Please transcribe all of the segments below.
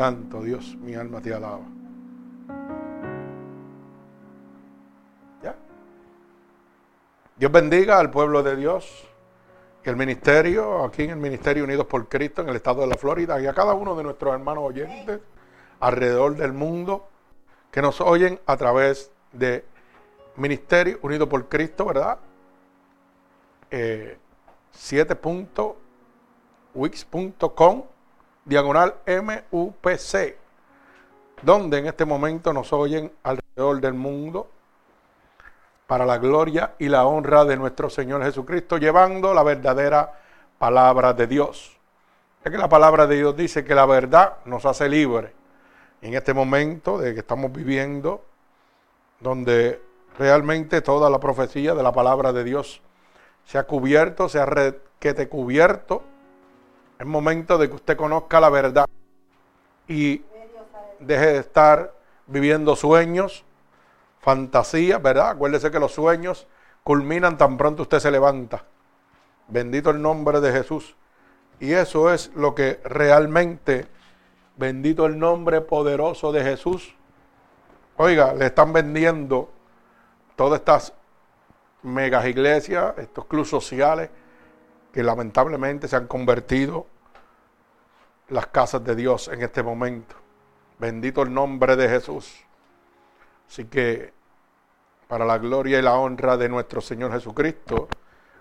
Santo Dios, mi alma te alaba. ¿Ya? Dios bendiga al pueblo de Dios y el ministerio, aquí en el Ministerio Unidos por Cristo, en el estado de la Florida, y a cada uno de nuestros hermanos oyentes alrededor del mundo que nos oyen a través de Ministerio Unido por Cristo, ¿verdad? Eh, 7.wix.com diagonal MUPC, donde en este momento nos oyen alrededor del mundo para la gloria y la honra de nuestro Señor Jesucristo, llevando la verdadera palabra de Dios. Es que la palabra de Dios dice que la verdad nos hace libres. En este momento de que estamos viviendo, donde realmente toda la profecía de la palabra de Dios se ha cubierto, se ha requete cubierto, es momento de que usted conozca la verdad y deje de estar viviendo sueños, fantasías, ¿verdad? Acuérdese que los sueños culminan tan pronto usted se levanta. Bendito el nombre de Jesús. Y eso es lo que realmente, bendito el nombre poderoso de Jesús. Oiga, le están vendiendo todas estas megas iglesias, estos clubes sociales, que lamentablemente se han convertido las casas de Dios en este momento. Bendito el nombre de Jesús. Así que para la gloria y la honra de nuestro Señor Jesucristo,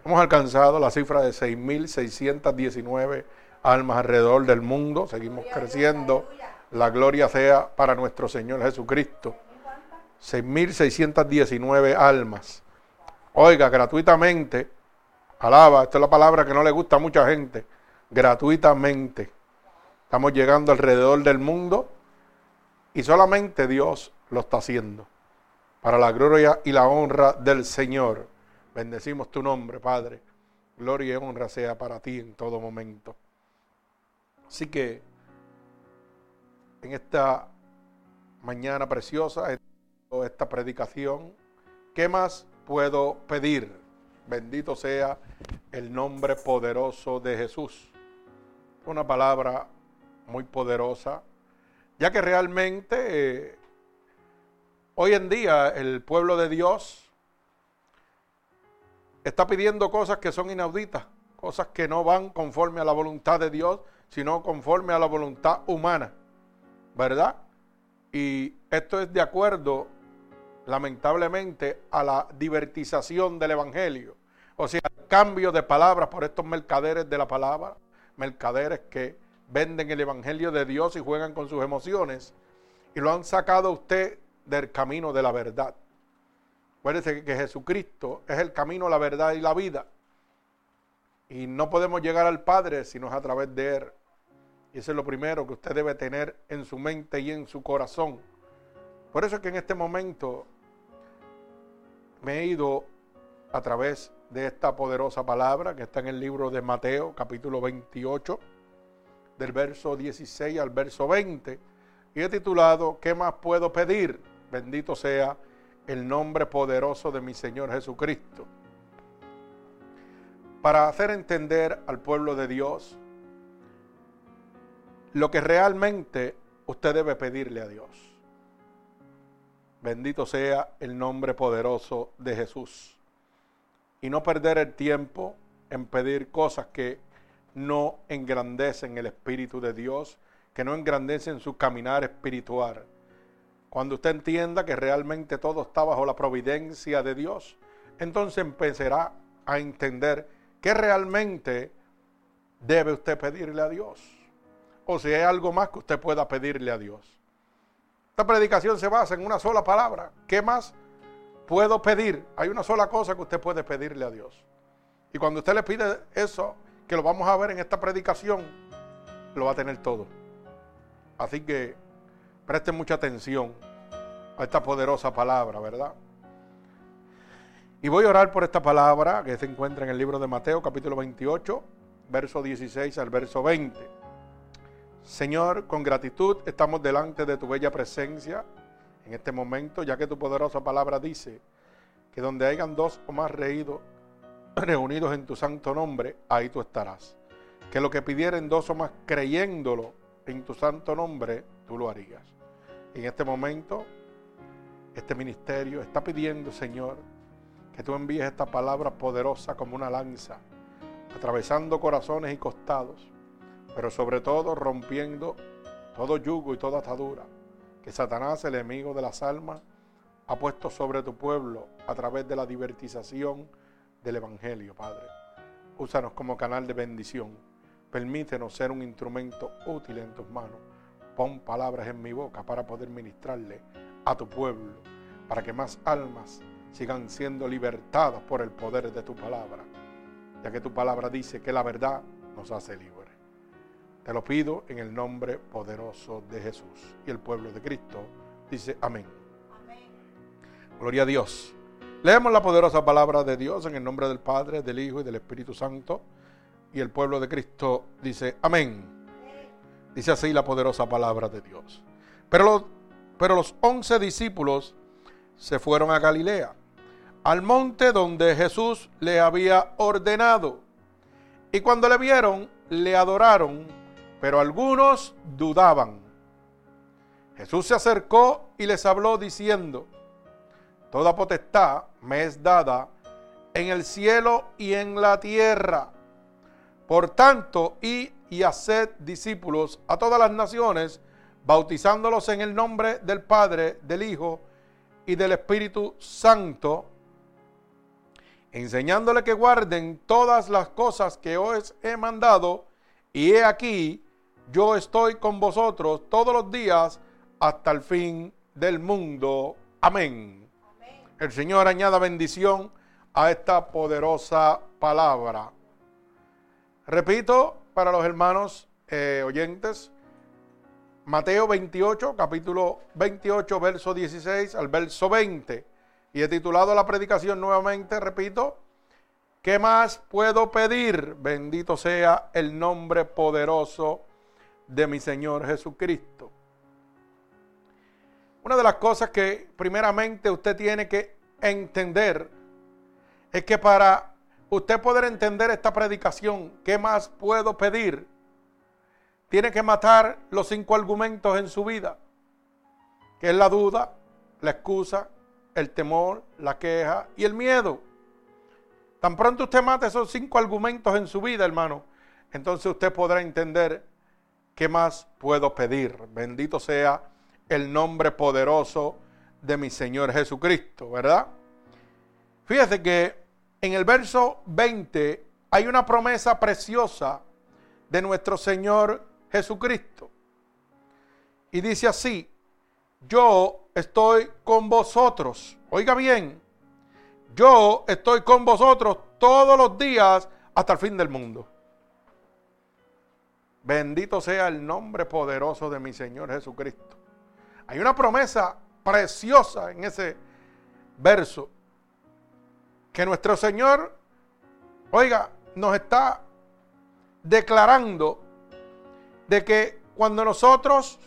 hemos alcanzado la cifra de 6.619 almas alrededor del mundo. Seguimos creciendo. La gloria sea para nuestro Señor Jesucristo. 6.619 almas. Oiga, gratuitamente Alaba, esta es la palabra que no le gusta a mucha gente. Gratuitamente. Estamos llegando alrededor del mundo y solamente Dios lo está haciendo. Para la gloria y la honra del Señor. Bendecimos tu nombre, Padre. Gloria y honra sea para ti en todo momento. Así que en esta mañana preciosa, esta predicación, ¿qué más puedo pedir? Bendito sea el nombre poderoso de Jesús. Una palabra muy poderosa, ya que realmente eh, hoy en día el pueblo de Dios está pidiendo cosas que son inauditas, cosas que no van conforme a la voluntad de Dios, sino conforme a la voluntad humana, ¿verdad? Y esto es de acuerdo, lamentablemente, a la divertización del Evangelio. O sea, cambio de palabras por estos mercaderes de la palabra, mercaderes que venden el Evangelio de Dios y juegan con sus emociones y lo han sacado a usted del camino de la verdad. Acuérdese que Jesucristo es el camino, la verdad y la vida. Y no podemos llegar al Padre si no es a través de Él. Y eso es lo primero que usted debe tener en su mente y en su corazón. Por eso es que en este momento me he ido a través de esta poderosa palabra que está en el libro de Mateo, capítulo 28, del verso 16 al verso 20. Y he titulado, ¿qué más puedo pedir? Bendito sea el nombre poderoso de mi Señor Jesucristo. Para hacer entender al pueblo de Dios lo que realmente usted debe pedirle a Dios. Bendito sea el nombre poderoso de Jesús y no perder el tiempo en pedir cosas que no engrandecen el Espíritu de Dios, que no engrandecen su caminar espiritual. Cuando usted entienda que realmente todo está bajo la providencia de Dios, entonces empezará a entender que realmente debe usted pedirle a Dios. O si hay algo más que usted pueda pedirle a Dios. Esta predicación se basa en una sola palabra. ¿Qué más puedo pedir. Hay una sola cosa que usted puede pedirle a Dios. Y cuando usted le pide eso, que lo vamos a ver en esta predicación, lo va a tener todo. Así que presten mucha atención a esta poderosa palabra, ¿verdad? Y voy a orar por esta palabra que se encuentra en el libro de Mateo, capítulo 28, verso 16 al verso 20. Señor, con gratitud estamos delante de tu bella presencia en este momento, ya que tu poderosa palabra dice que donde hayan dos o más reídos, reunidos en tu santo nombre, ahí tú estarás. Que lo que pidieren dos o más creyéndolo en tu santo nombre, tú lo harías. En este momento, este ministerio está pidiendo, Señor, que tú envíes esta palabra poderosa como una lanza, atravesando corazones y costados, pero sobre todo rompiendo todo yugo y toda atadura que Satanás, el enemigo de las almas, ha puesto sobre tu pueblo a través de la divertización del Evangelio, Padre. Úsanos como canal de bendición. Permítenos ser un instrumento útil en tus manos. Pon palabras en mi boca para poder ministrarle a tu pueblo, para que más almas sigan siendo libertadas por el poder de tu palabra, ya que tu palabra dice que la verdad nos hace libres. Te lo pido en el nombre poderoso de Jesús. Y el pueblo de Cristo dice amén. Gloria a Dios. Leemos la poderosa palabra de Dios en el nombre del Padre, del Hijo y del Espíritu Santo. Y el pueblo de Cristo dice amén. Dice así la poderosa palabra de Dios. Pero los, pero los once discípulos se fueron a Galilea, al monte donde Jesús le había ordenado. Y cuando le vieron, le adoraron, pero algunos dudaban. Jesús se acercó y les habló diciendo, Toda potestad me es dada en el cielo y en la tierra. Por tanto, y y haced discípulos a todas las naciones, bautizándolos en el nombre del Padre, del Hijo y del Espíritu Santo, enseñándole que guarden todas las cosas que os he mandado, y he aquí, yo estoy con vosotros todos los días hasta el fin del mundo. Amén. El Señor añada bendición a esta poderosa palabra. Repito para los hermanos eh, oyentes, Mateo 28, capítulo 28, verso 16 al verso 20. Y he titulado la predicación nuevamente, repito, ¿qué más puedo pedir? Bendito sea el nombre poderoso de mi Señor Jesucristo. Una de las cosas que primeramente usted tiene que entender es que para usted poder entender esta predicación, ¿qué más puedo pedir? Tiene que matar los cinco argumentos en su vida, que es la duda, la excusa, el temor, la queja y el miedo. Tan pronto usted mate esos cinco argumentos en su vida, hermano, entonces usted podrá entender qué más puedo pedir. Bendito sea el nombre poderoso de mi Señor Jesucristo, ¿verdad? Fíjese que en el verso 20 hay una promesa preciosa de nuestro Señor Jesucristo. Y dice así, yo estoy con vosotros. Oiga bien, yo estoy con vosotros todos los días hasta el fin del mundo. Bendito sea el nombre poderoso de mi Señor Jesucristo. Hay una promesa preciosa en ese verso. Que nuestro Señor, oiga, nos está declarando de que cuando nosotros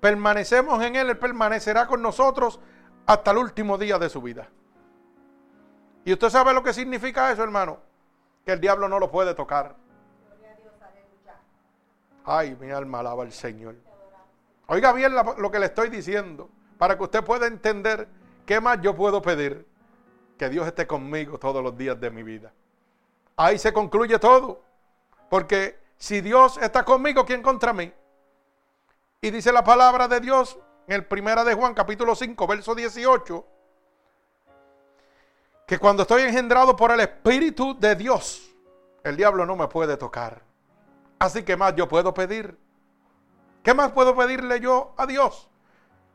permanecemos en Él, Él permanecerá con nosotros hasta el último día de su vida. ¿Y usted sabe lo que significa eso, hermano? Que el diablo no lo puede tocar. Ay, mi alma alaba al Señor. Oiga bien lo que le estoy diciendo, para que usted pueda entender qué más yo puedo pedir. Que Dios esté conmigo todos los días de mi vida. Ahí se concluye todo. Porque si Dios está conmigo, ¿quién contra mí? Y dice la palabra de Dios en el primera de Juan, capítulo 5, verso 18, que cuando estoy engendrado por el Espíritu de Dios, el diablo no me puede tocar. Así que más yo puedo pedir. ¿Qué más puedo pedirle yo a Dios?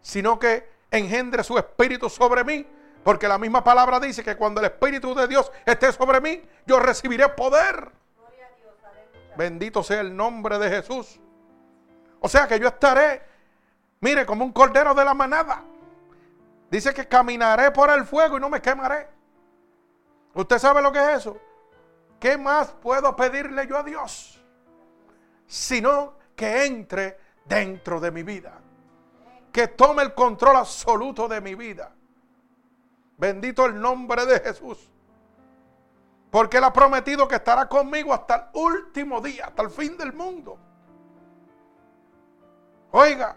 Sino que engendre su espíritu sobre mí. Porque la misma palabra dice que cuando el espíritu de Dios esté sobre mí, yo recibiré poder. Bendito sea el nombre de Jesús. O sea que yo estaré, mire, como un cordero de la manada. Dice que caminaré por el fuego y no me quemaré. ¿Usted sabe lo que es eso? ¿Qué más puedo pedirle yo a Dios? Sino que entre dentro de mi vida. Que tome el control absoluto de mi vida. Bendito el nombre de Jesús. Porque Él ha prometido que estará conmigo hasta el último día, hasta el fin del mundo. Oiga,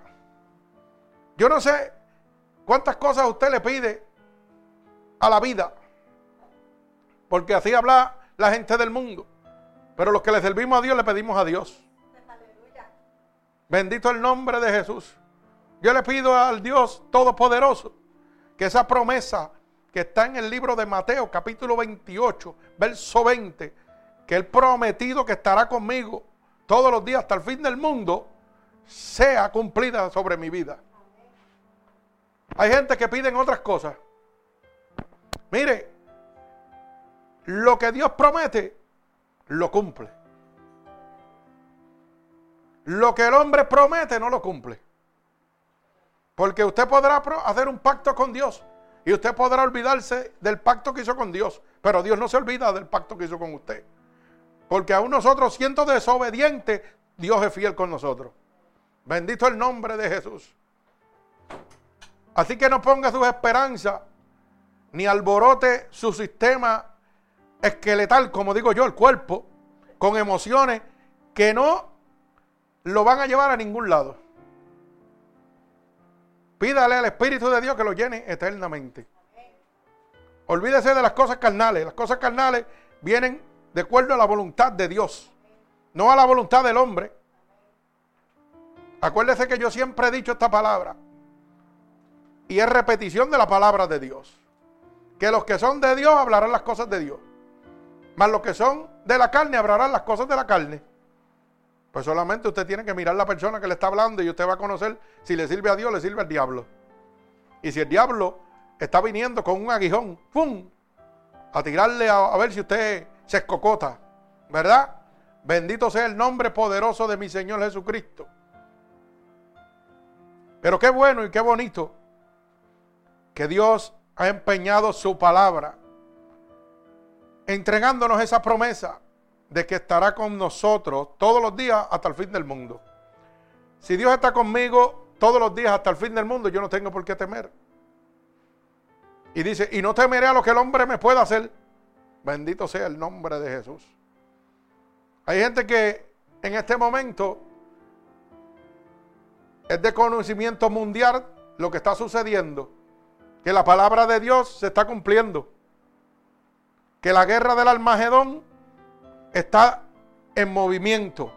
yo no sé cuántas cosas usted le pide a la vida, porque así habla la gente del mundo. Pero los que le servimos a Dios le pedimos a Dios. Bendito el nombre de Jesús. Yo le pido al Dios Todopoderoso que esa promesa que está en el libro de Mateo capítulo 28, verso 20, que el prometido que estará conmigo todos los días hasta el fin del mundo, sea cumplida sobre mi vida. Hay gente que piden otras cosas. Mire, lo que Dios promete, lo cumple. Lo que el hombre promete, no lo cumple. Porque usted podrá hacer un pacto con Dios y usted podrá olvidarse del pacto que hizo con Dios, pero Dios no se olvida del pacto que hizo con usted. Porque aún nosotros, siendo desobedientes, Dios es fiel con nosotros. Bendito el nombre de Jesús. Así que no ponga sus esperanzas ni alborote su sistema esqueletal, como digo yo, el cuerpo, con emociones que no lo van a llevar a ningún lado. Pídale al Espíritu de Dios que lo llene eternamente. Olvídese de las cosas carnales. Las cosas carnales vienen de acuerdo a la voluntad de Dios, no a la voluntad del hombre. Acuérdese que yo siempre he dicho esta palabra y es repetición de la palabra de Dios. Que los que son de Dios hablarán las cosas de Dios, mas los que son de la carne hablarán las cosas de la carne. Pues solamente usted tiene que mirar la persona que le está hablando y usted va a conocer si le sirve a Dios le sirve al diablo. Y si el diablo está viniendo con un aguijón, ¡pum! A tirarle a, ver si usted se escocota, ¿verdad? Bendito sea el nombre poderoso de mi Señor Jesucristo. Pero qué bueno y qué bonito que Dios ha empeñado su palabra, entregándonos esa promesa de que estará con nosotros todos los días hasta el fin del mundo. Si Dios está conmigo todos los días hasta el fin del mundo, yo no tengo por qué temer. Y dice, y no temeré a lo que el hombre me pueda hacer. Bendito sea el nombre de Jesús. Hay gente que en este momento es de conocimiento mundial lo que está sucediendo. Que la palabra de Dios se está cumpliendo. Que la guerra del Almagedón está en movimiento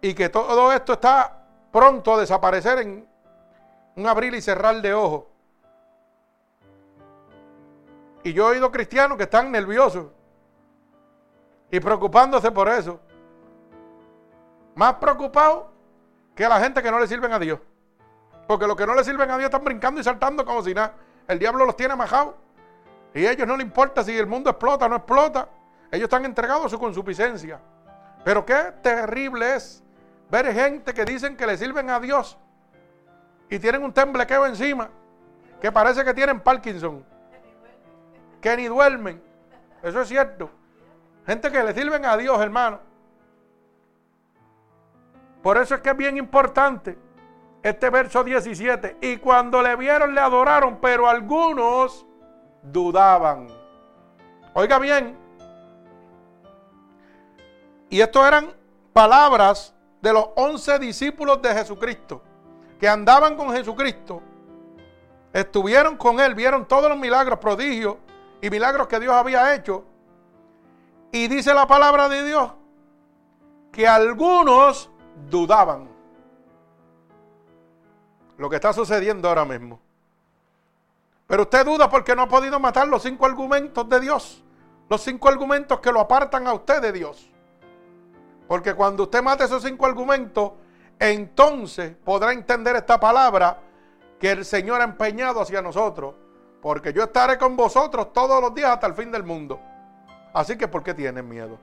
y que todo esto está pronto a desaparecer en un abrir y cerrar de ojos. Y yo he oído cristianos que están nerviosos y preocupándose por eso. Más preocupados que la gente que no le sirven a Dios. Porque los que no le sirven a Dios están brincando y saltando como si nada. El diablo los tiene majados. Y ellos no les importa si el mundo explota o no explota. Ellos están entregados a su consuficiencia. Pero qué terrible es ver gente que dicen que le sirven a Dios y tienen un temblequeo encima que parece que tienen Parkinson. Que ni duermen. Eso es cierto. Gente que le sirven a Dios, hermano. Por eso es que es bien importante este verso 17. Y cuando le vieron, le adoraron, pero algunos dudaban. Oiga bien, y esto eran palabras de los once discípulos de Jesucristo, que andaban con Jesucristo, estuvieron con Él, vieron todos los milagros, prodigios y milagros que Dios había hecho. Y dice la palabra de Dios que algunos dudaban. Lo que está sucediendo ahora mismo. Pero usted duda porque no ha podido matar los cinco argumentos de Dios. Los cinco argumentos que lo apartan a usted de Dios. Porque cuando usted mate esos cinco argumentos, entonces podrá entender esta palabra que el Señor ha empeñado hacia nosotros. Porque yo estaré con vosotros todos los días hasta el fin del mundo. Así que, ¿por qué tienen miedo?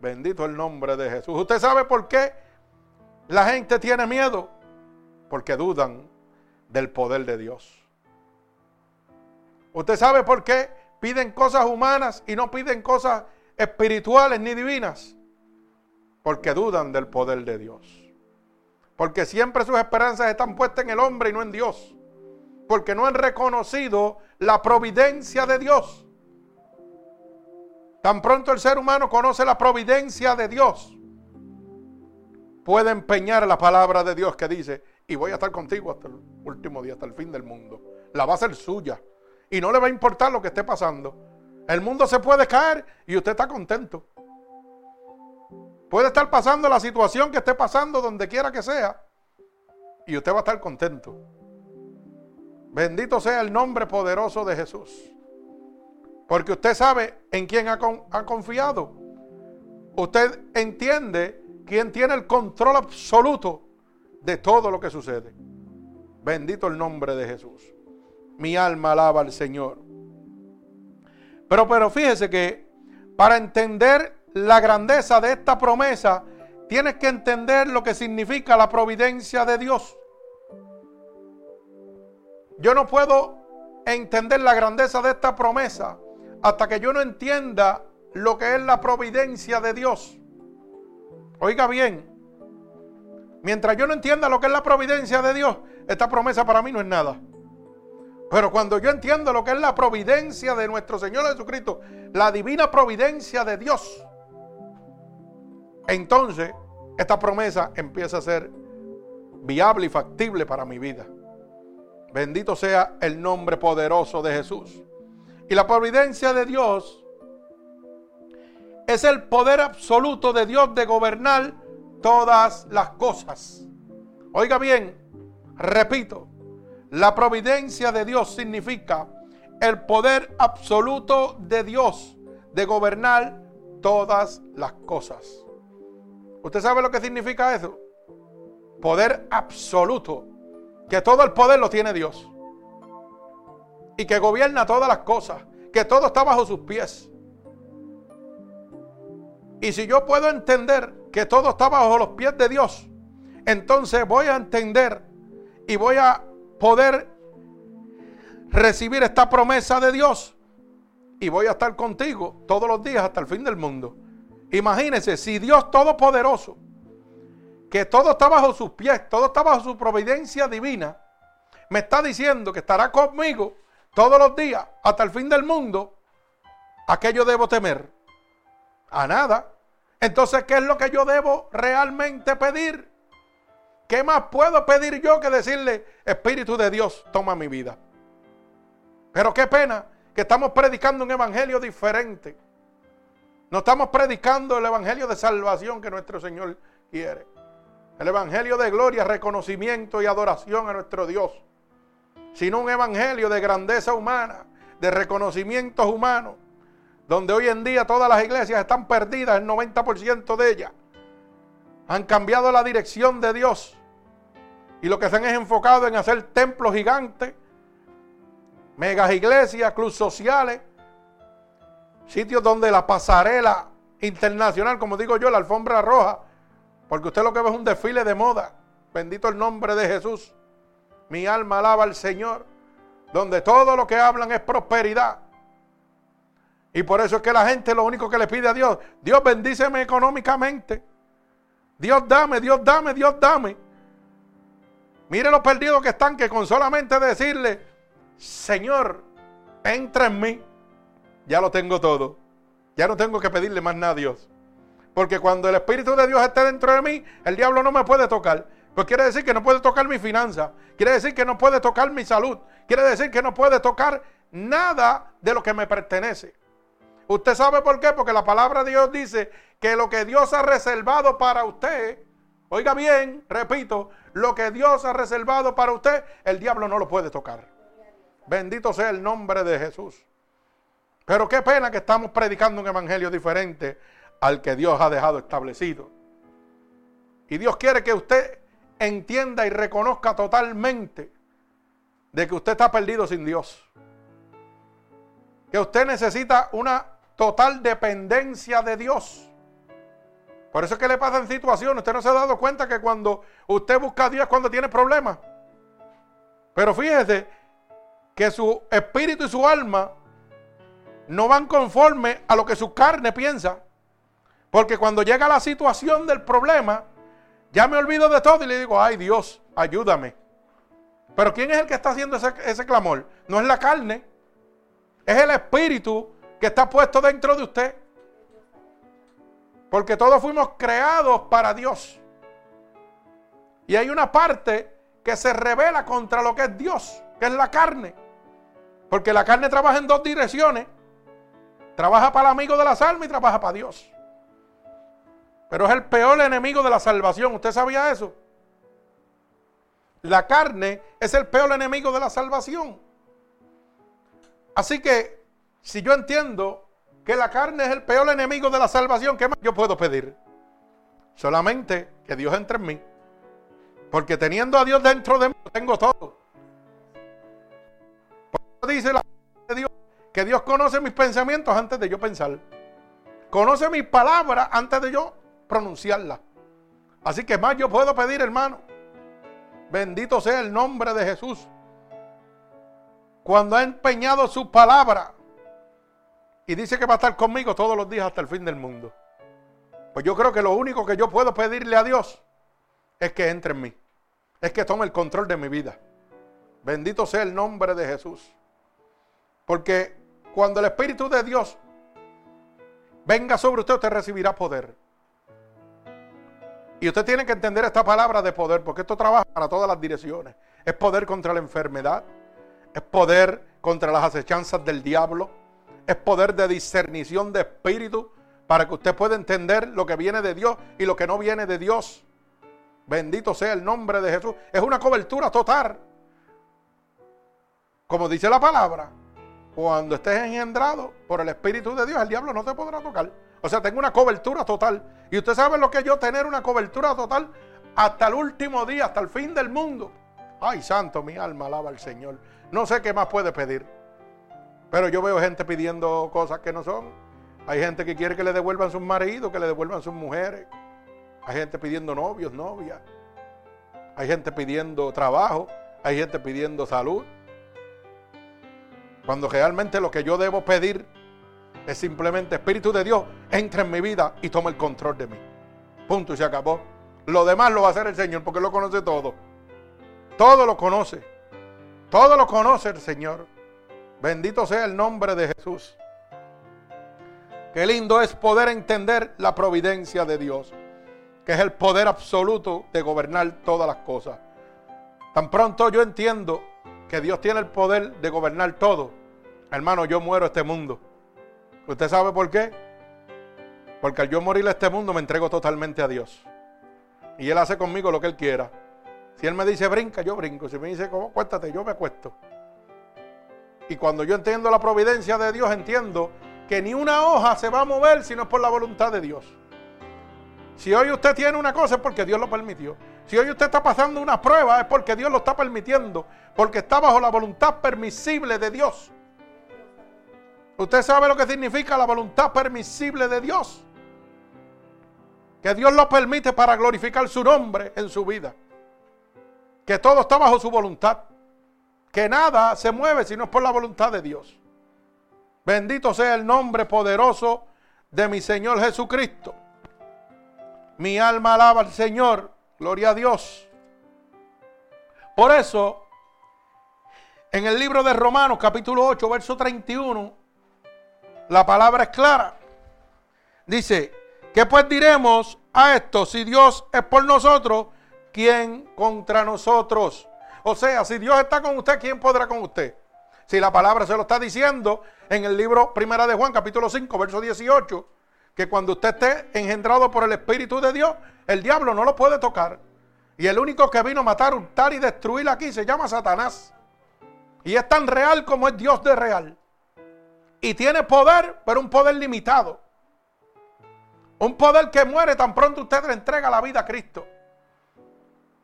Bendito el nombre de Jesús. ¿Usted sabe por qué la gente tiene miedo? Porque dudan del poder de Dios. ¿Usted sabe por qué piden cosas humanas y no piden cosas espirituales ni divinas? Porque dudan del poder de Dios. Porque siempre sus esperanzas están puestas en el hombre y no en Dios. Porque no han reconocido la providencia de Dios. Tan pronto el ser humano conoce la providencia de Dios, puede empeñar la palabra de Dios que dice, y voy a estar contigo hasta el último día, hasta el fin del mundo. La va a ser suya. Y no le va a importar lo que esté pasando. El mundo se puede caer y usted está contento. Puede estar pasando la situación que esté pasando donde quiera que sea. Y usted va a estar contento. Bendito sea el nombre poderoso de Jesús. Porque usted sabe en quién ha, confiado. Usted entiende quién tiene el control absoluto de todo lo que sucede. Bendito el nombre de Jesús. Mi alma alaba al Señor. Pero, pero fíjese que para entender la grandeza de esta promesa, tienes que entender lo que significa la providencia de Dios. Yo no puedo entender la grandeza de esta promesa hasta que yo no entienda lo que es la providencia de Dios. Oiga bien, mientras yo no entienda lo que es la providencia de Dios, esta promesa para mí no es nada. Pero cuando yo entiendo lo que es la providencia de nuestro Señor Jesucristo, la divina providencia de Dios, entonces esta promesa empieza a ser viable y factible para mi vida. Bendito sea el nombre poderoso de Jesús. Y la providencia de Dios es el poder absoluto de Dios de gobernar todas las cosas. Oiga bien, repito, la providencia de Dios significa el poder absoluto de Dios de gobernar todas las cosas. ¿Usted sabe lo que significa eso? Poder absoluto. Que todo el poder lo tiene Dios. Y que gobierna todas las cosas. Que todo está bajo sus pies. Y si yo puedo entender que todo está bajo los pies de Dios, entonces voy a entender y voy a poder recibir esta promesa de Dios. Y voy a estar contigo todos los días hasta el fin del mundo. Imagínense, si Dios Todopoderoso, que todo está bajo sus pies, todo está bajo su providencia divina, me está diciendo que estará conmigo todos los días hasta el fin del mundo, ¿a qué yo debo temer? A nada. Entonces, ¿qué es lo que yo debo realmente pedir? ¿Qué más puedo pedir yo que decirle, Espíritu de Dios, toma mi vida? Pero qué pena que estamos predicando un evangelio diferente. No estamos predicando el evangelio de salvación que nuestro Señor quiere. El evangelio de gloria, reconocimiento y adoración a nuestro Dios. Sino un evangelio de grandeza humana, de reconocimientos humanos, donde hoy en día todas las iglesias están perdidas, el 90% de ellas. Han cambiado la dirección de Dios. Y lo que se han es enfocado en hacer templos gigantes, megas iglesias, clubes sociales, Sitios donde la pasarela internacional, como digo yo, la alfombra roja, porque usted lo que ve es un desfile de moda. Bendito el nombre de Jesús. Mi alma alaba al Señor. Donde todo lo que hablan es prosperidad. Y por eso es que la gente lo único que le pide a Dios, Dios bendíceme económicamente. Dios dame, Dios dame, Dios dame. Mire los perdidos que están, que con solamente decirle, Señor, entra en mí ya lo tengo todo. Ya no tengo que pedirle más nada a Dios. Porque cuando el Espíritu de Dios esté dentro de mí, el diablo no me puede tocar. Pues quiere decir que no puede tocar mi finanza. Quiere decir que no puede tocar mi salud. Quiere decir que no puede tocar nada de lo que me pertenece. ¿Usted sabe por qué? Porque la palabra de Dios dice que lo que Dios ha reservado para usted, oiga bien, repito, lo que Dios ha reservado para usted, el diablo no lo puede tocar. Bendito sea el nombre de Jesús. Pero qué pena que estamos predicando un evangelio diferente al que Dios ha dejado establecido. Y Dios quiere que usted entienda y reconozca totalmente de que usted está perdido sin Dios. Que usted necesita una total dependencia de Dios. Por eso es que le pasa en situaciones. Usted no se ha dado cuenta que cuando usted busca a Dios cuando tiene problemas. Pero fíjese que su espíritu y su alma no van conforme a lo que su carne piensa. Porque cuando llega la situación del problema, ya me olvido de todo y le digo, ay Dios, ayúdame. Pero ¿quién es el que está haciendo ese, ese clamor? No es la carne, es el espíritu que está puesto dentro de usted. Porque todos fuimos creados para Dios. Y hay una parte que se revela contra lo que es Dios, que es la carne. Porque la carne trabaja en dos direcciones. Trabaja para el amigo de las almas y trabaja para Dios. Pero es el peor enemigo de la salvación. ¿Usted sabía eso? La carne es el peor enemigo de la salvación. Así que, si yo entiendo que la carne es el peor enemigo de la salvación, ¿qué más yo puedo pedir? Solamente que Dios entre en mí. Porque teniendo a Dios dentro de mí, tengo todo. Por dice la que Dios conoce mis pensamientos antes de yo pensar. Conoce mis palabras antes de yo pronunciarlas. Así que más yo puedo pedir, hermano. Bendito sea el nombre de Jesús. Cuando ha empeñado su palabra y dice que va a estar conmigo todos los días hasta el fin del mundo. Pues yo creo que lo único que yo puedo pedirle a Dios es que entre en mí. Es que tome el control de mi vida. Bendito sea el nombre de Jesús. Porque cuando el Espíritu de Dios venga sobre usted, usted recibirá poder. Y usted tiene que entender esta palabra de poder, porque esto trabaja para todas las direcciones. Es poder contra la enfermedad, es poder contra las acechanzas del diablo, es poder de discernición de espíritu, para que usted pueda entender lo que viene de Dios y lo que no viene de Dios. Bendito sea el nombre de Jesús. Es una cobertura total. Como dice la palabra, cuando estés engendrado por el Espíritu de Dios, el diablo no te podrá tocar. O sea, tengo una cobertura total. Y usted sabe lo que es yo tener una cobertura total hasta el último día, hasta el fin del mundo. Ay, santo, mi alma alaba al Señor. No sé qué más puede pedir. Pero yo veo gente pidiendo cosas que no son. Hay gente que quiere que le devuelvan sus maridos, que le devuelvan sus mujeres. Hay gente pidiendo novios, novias. Hay gente pidiendo trabajo. Hay gente pidiendo salud. Cuando realmente lo que yo debo pedir es simplemente Espíritu de Dios, entra en mi vida y toma el control de mí. Punto y se acabó. Lo demás lo va a hacer el Señor porque lo conoce todo. Todo lo conoce. Todo lo conoce el Señor. Bendito sea el nombre de Jesús. Qué lindo es poder entender la providencia de Dios, que es el poder absoluto de gobernar todas las cosas. Tan pronto yo entiendo que Dios tiene el poder de gobernar todo, hermano, yo muero este mundo. ¿Usted sabe por qué? Porque al yo morir a este mundo me entrego totalmente a Dios. Y Él hace conmigo lo que Él quiera. Si Él me dice brinca, yo brinco. Si me dice cuéntate, yo me acuesto. Y cuando yo entiendo la providencia de Dios, entiendo que ni una hoja se va a mover si no es por la voluntad de Dios. Si hoy usted tiene una cosa es porque Dios lo permitió. Si hoy usted está pasando una prueba es porque Dios lo está permitiendo, porque está bajo la voluntad permisible de Dios. Usted sabe lo que significa la voluntad permisible de Dios. Que Dios lo permite para glorificar su nombre en su vida. Que todo está bajo su voluntad. Que nada se mueve si no es por la voluntad de Dios. Bendito sea el nombre poderoso de mi Señor Jesucristo. Mi alma alaba al Señor. Gloria a Dios. Por eso, en el libro de Romanos capítulo 8, verso 31, la palabra es clara. Dice, ¿qué pues diremos a esto? Si Dios es por nosotros, ¿quién contra nosotros? O sea, si Dios está con usted, ¿quién podrá con usted? Si la palabra se lo está diciendo en el libro Primera de Juan, capítulo 5, verso 18, que cuando usted esté engendrado por el Espíritu de Dios, el diablo no lo puede tocar. Y el único que vino a matar, hurtar y destruir aquí se llama Satanás. Y es tan real como es Dios de real. Y tiene poder, pero un poder limitado. Un poder que muere tan pronto usted le entrega la vida a Cristo.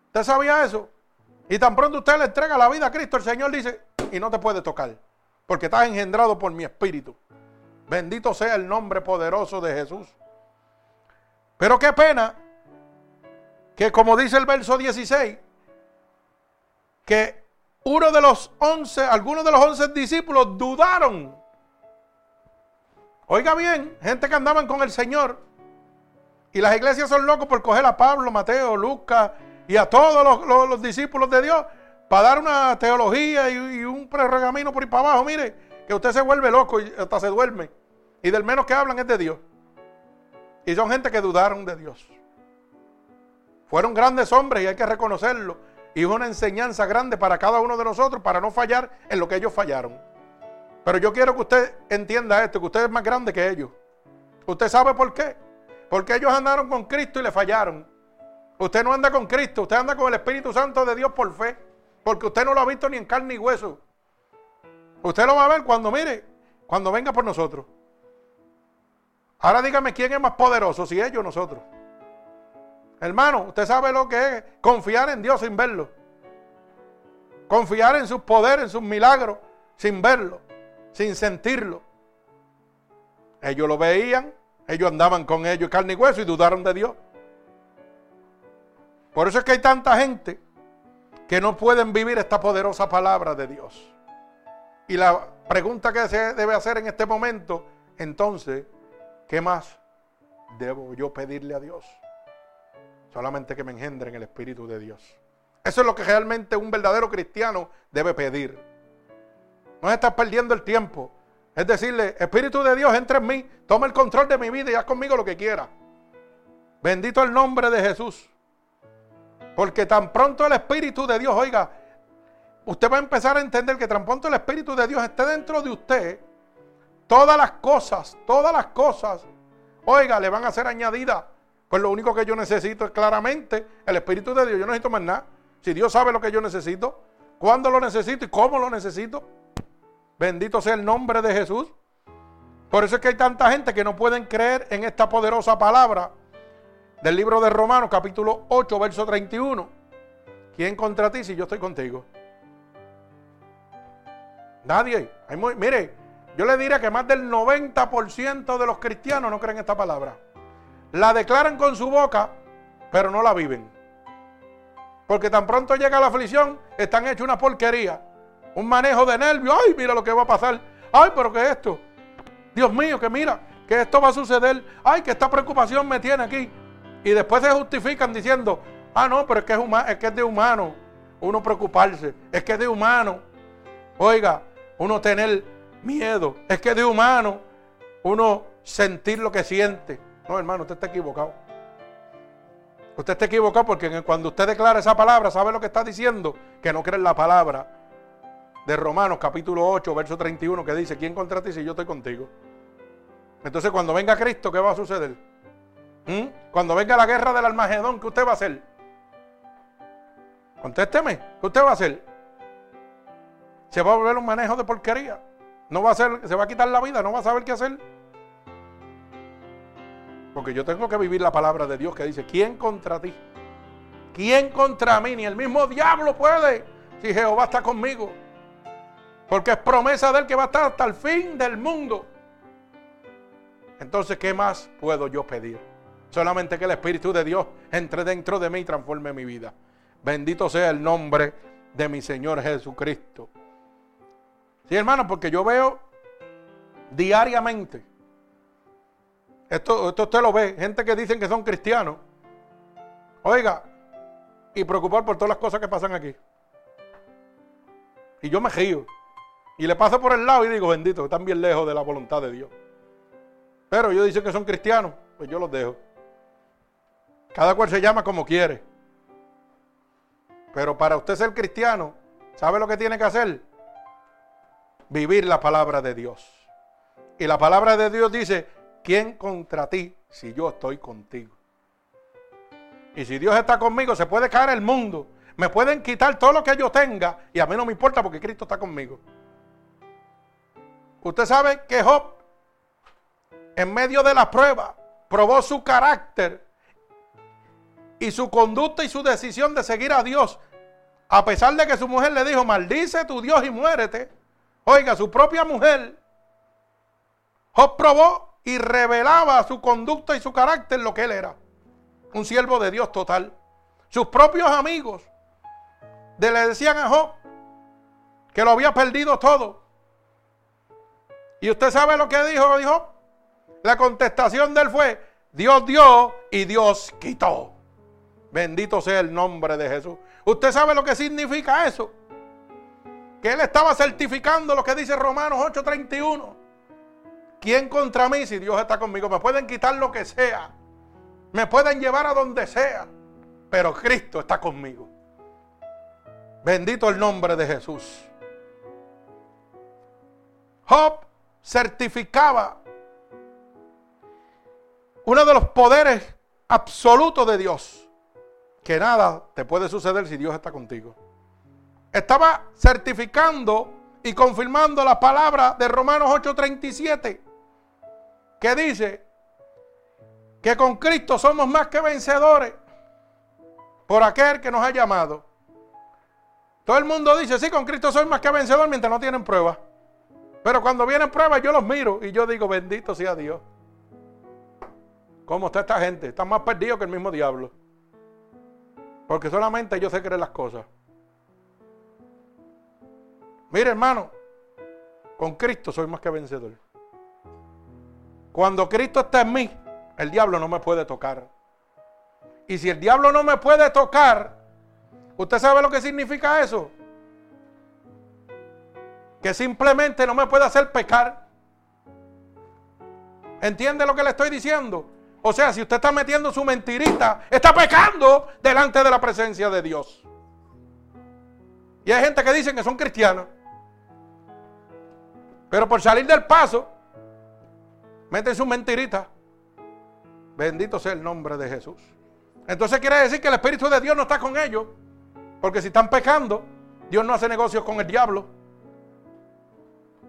¿Usted sabía eso? Y tan pronto usted le entrega la vida a Cristo, el Señor dice, y no te puede tocar, porque estás engendrado por mi espíritu. Bendito sea el nombre poderoso de Jesús. Pero qué pena que como dice el verso 16, que uno de los once, algunos de los once discípulos dudaron. Oiga bien, gente que andaban con el Señor. Y las iglesias son locos por coger a Pablo, Mateo, Lucas, y a todos los, discípulos de Dios para dar una teología y, un preregamino por ahí para abajo. Mire, que usted se vuelve loco y hasta se duerme. Y del menos que hablan es de Dios. Y son gente que dudaron de Dios. Fueron grandes hombres y hay que reconocerlo. Y es una enseñanza grande para cada uno de nosotros para no fallar en lo que ellos fallaron. Pero yo quiero que usted entienda esto, que usted es más grande que ellos. ¿Usted sabe por qué? Porque ellos andaron con Cristo y le fallaron. Usted no anda con Cristo, usted anda con el Espíritu Santo de Dios por fe. Porque usted no lo ha visto ni en carne ni hueso. Usted lo va a ver cuando mire, cuando venga por nosotros. Ahora dígame quién es más poderoso, si ellos o nosotros. Hermano, usted sabe lo que es confiar en Dios sin verlo. Confiar en sus poderes, en sus milagros, sin verlo, sin sentirlo. Ellos lo veían, ellos andaban con ellos carne y hueso y dudaron de Dios. Por eso es que hay tanta gente que no pueden vivir esta poderosa palabra de Dios. Y la pregunta que se debe hacer en este momento, entonces, ¿qué más debo yo pedirle a Dios? Solamente que me engendre en el Espíritu de Dios. Eso es lo que realmente un verdadero cristiano debe pedir. No es estar perdiendo el tiempo. Es decirle, Espíritu de Dios, entra en mí, toma el control de mi vida y haz conmigo lo que quiera. Bendito el nombre de Jesús. Porque tan pronto el Espíritu de Dios, oiga, usted va a empezar a entender que tan pronto el Espíritu de Dios esté dentro de usted, todas las cosas, todas las cosas, oiga, le van a ser añadidas. Pues lo único que yo necesito es claramente el Espíritu de Dios. Yo no necesito más nada. Si Dios sabe lo que yo necesito, cuándo lo necesito y cómo lo necesito. Bendito sea el nombre de Jesús. Por eso es que hay tanta gente que no pueden creer en esta poderosa palabra del libro de Romanos, capítulo 8, verso 31. ¿Quién contra ti si yo estoy contigo? Nadie. mire, yo le diría que más del 90% de los cristianos no creen esta palabra la declaran con su boca, pero no la viven. Porque tan pronto llega la aflicción, están hechos una porquería. Un manejo de nervios. Ay, mira lo que va a pasar. Ay, pero ¿qué es esto? Dios mío, que mira, que esto va a suceder. Ay, que esta preocupación me tiene aquí. Y después se justifican diciendo, ah, no, pero es es que es de humano uno preocuparse. Es que es de humano. Oiga, uno tener miedo. Es que de humano uno sentir lo que siente. No, hermano, usted está equivocado. Usted está equivocado porque cuando usted declara esa palabra, ¿sabe lo que está diciendo? Que no cree en la palabra de Romanos capítulo 8, verso 31, que dice, ¿quién contra ti si yo estoy contigo? Entonces cuando venga Cristo, ¿qué va a suceder? ¿Mm? Cuando venga la guerra del Almagedón, ¿qué usted va a hacer? Contésteme, ¿qué usted va a hacer? Se va a volver un manejo de porquería. No va a hacer, se va a quitar la vida, no va a saber qué hacer. Porque yo tengo que vivir la palabra de Dios que dice, ¿quién contra ti? ¿Quién contra mí? Ni el mismo diablo puede si Jehová está conmigo. Porque es promesa de él que va a estar hasta el fin del mundo. Entonces, ¿qué más puedo yo pedir? Solamente que el Espíritu de Dios entre dentro de mí y transforme mi vida. Bendito sea el nombre de mi Señor Jesucristo. Sí, hermano, porque yo veo diariamente esto, esto usted lo ve, gente que dicen que son cristianos. Oiga, y preocupar por todas las cosas que pasan aquí. Y yo me río. Y le paso por el lado y digo, bendito, están bien lejos de la voluntad de Dios. Pero ellos dicen que son cristianos, pues yo los dejo. Cada cual se llama como quiere. Pero para usted ser cristiano, ¿sabe lo que tiene que hacer? Vivir la palabra de Dios. Y la palabra de Dios dice, ¿Quién contra ti si yo estoy contigo? Y si Dios está conmigo, se puede caer el mundo. Me pueden quitar todo lo que yo tenga y a mí no me importa porque Cristo está conmigo. Usted sabe que Job, en medio de la prueba, probó su carácter y su conducta y su decisión de seguir a Dios. A pesar de que su mujer le dijo, maldice tu Dios y muérete. Oiga, su propia mujer, Job probó y revelaba su conducta y su carácter lo que él era. Un siervo de Dios total. Sus propios amigos le decían a Job que lo había perdido todo. Y usted sabe lo que dijo, dijo. La contestación de él fue, Dios dio y Dios quitó. Bendito sea el nombre de Jesús. ¿Usted sabe lo que significa eso? Que él estaba certificando lo que dice Romanos 8:31 ¿Quién contra mí si Dios está conmigo? Me pueden quitar lo que sea. Me pueden llevar a donde sea. pero Cristo está conmigo. Bendito el nombre de Jesús. Job certificaba uno de los poderes absolutos de Dios, que nada te puede suceder si Dios está contigo. Estaba certificando y confirmando la palabra de Romanos 8:37, que dice que con Cristo somos más que vencedores por aquel que nos ha llamado. Todo el mundo dice, sí, con Cristo soy más que vencedor mientras no tienen pruebas. Pero cuando vienen pruebas yo los miro y yo digo, bendito sea Dios. ¿Cómo está esta gente? Están más perdidos que el mismo diablo. Porque solamente yo sé creer las cosas. Mire, hermano, con Cristo soy más que vencedor. Cuando Cristo está en mí, el diablo no me puede tocar. Y si el diablo no me puede tocar, ¿usted sabe lo que significa eso? Que simplemente no me puede hacer pecar. ¿Entiende lo que le estoy diciendo? O sea, si usted está metiendo su mentirita, está pecando delante de la presencia de Dios. Y hay gente que dice que son cristianos. Pero por salir del paso, meten su mentirita. Bendito sea el nombre de Jesús. Entonces quiere decir que el Espíritu de Dios no está con ellos. Porque si están pecando, Dios no hace negocios con el diablo.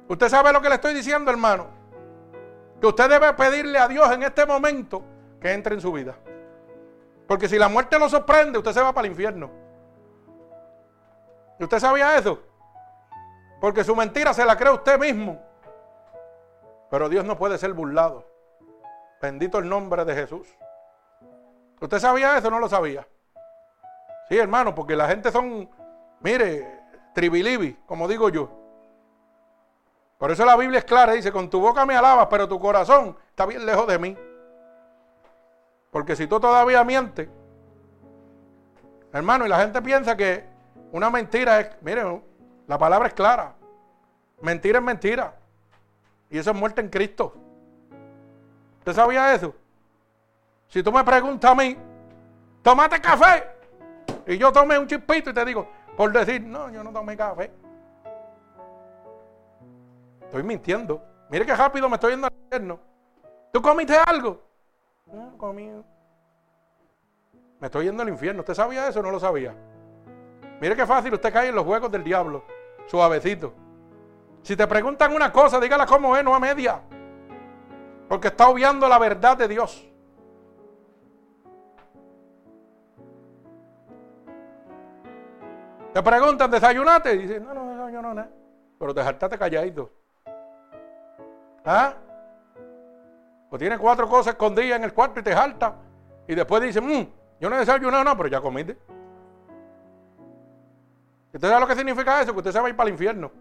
Usted sabe lo que le estoy diciendo, hermano. Que usted debe pedirle a Dios en este momento que entre en su vida. Porque si la muerte lo sorprende, usted se va para el infierno. ¿Y usted sabía eso? Porque su mentira se la cree usted mismo. Pero Dios no puede ser burlado. Bendito el nombre de Jesús. ¿Usted sabía eso o no lo sabía? Sí, hermano, porque la gente son, mire, tribilibi, como digo yo. Por eso la Biblia es clara, dice, con tu boca me alabas, pero tu corazón está bien lejos de mí. Porque si tú todavía mientes, hermano, y la gente piensa que una mentira es, mire, la palabra es clara. Mentira es mentira. Y eso es muerte en Cristo. ¿Usted sabía eso? Si tú me preguntas a mí, ¿tomaste café? Y yo tomé un chispito y te digo, por decir, no, yo no tomé café. Estoy mintiendo. Mire qué rápido me estoy yendo al infierno. ¿Tú comiste algo? No, comí. Me estoy yendo al infierno. ¿Usted sabía eso o no lo sabía? Mire qué fácil usted cae en los juegos del diablo. Suavecito. Si te preguntan una cosa, dígala como es, no a media. Porque está obviando la verdad de Dios. Te preguntan, ¿desayunaste? Y dices, no, no, no, no, no. Pero te saltaste calladito. ¿Ah? O tienes cuatro cosas escondidas en el cuarto y te salta. Y después dices, mmm, yo no he desayunado, no, pero ya comiste. ¿Usted sabe lo que significa eso? Que usted se va a ir para el infierno.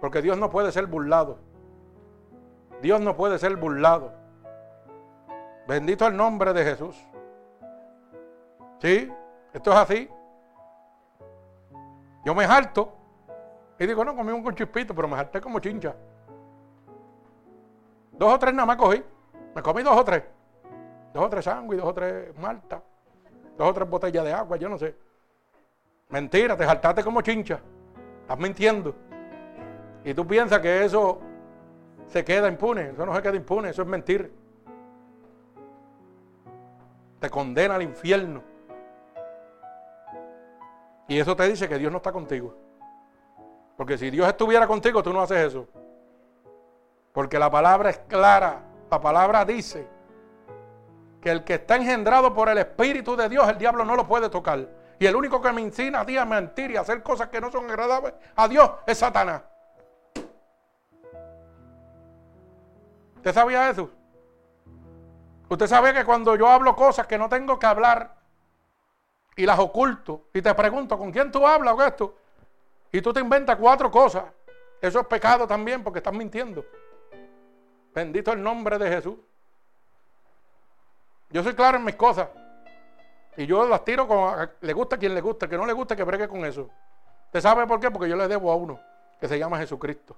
Porque Dios no puede ser burlado. Dios no puede ser burlado. Bendito el nombre de Jesús. ¿Sí? Esto es así. Yo me harto y digo, no, comí un chispito, pero me harté como chincha. Dos o tres nada más cogí. Me comí dos o tres. Dos o tres sándwiches, dos o tres malta. Dos o tres botellas de agua, yo no sé. Mentira, te saltaste como chincha. Estás mintiendo. Y tú piensas que eso se queda impune. Eso no se queda impune, eso es mentir. Te condena al infierno. Y eso te dice que Dios no está contigo. Porque si Dios estuviera contigo, tú no haces eso. Porque la palabra es clara. La palabra dice que el que está engendrado por el Espíritu de Dios, el diablo no lo puede tocar. Y el único que me incina a ti a mentir y a hacer cosas que no son agradables a Dios es Satanás. ¿Usted sabía eso? Usted sabe que cuando yo hablo cosas que no tengo que hablar y las oculto y te pregunto con quién tú hablas o esto y tú te inventas cuatro cosas, eso es pecado también porque estás mintiendo. Bendito el nombre de Jesús. Yo soy claro en mis cosas. Y yo las tiro como le gusta a quien le gusta, que no le gusta que bregue con eso. ¿Usted sabe por qué? Porque yo le debo a uno que se llama Jesucristo.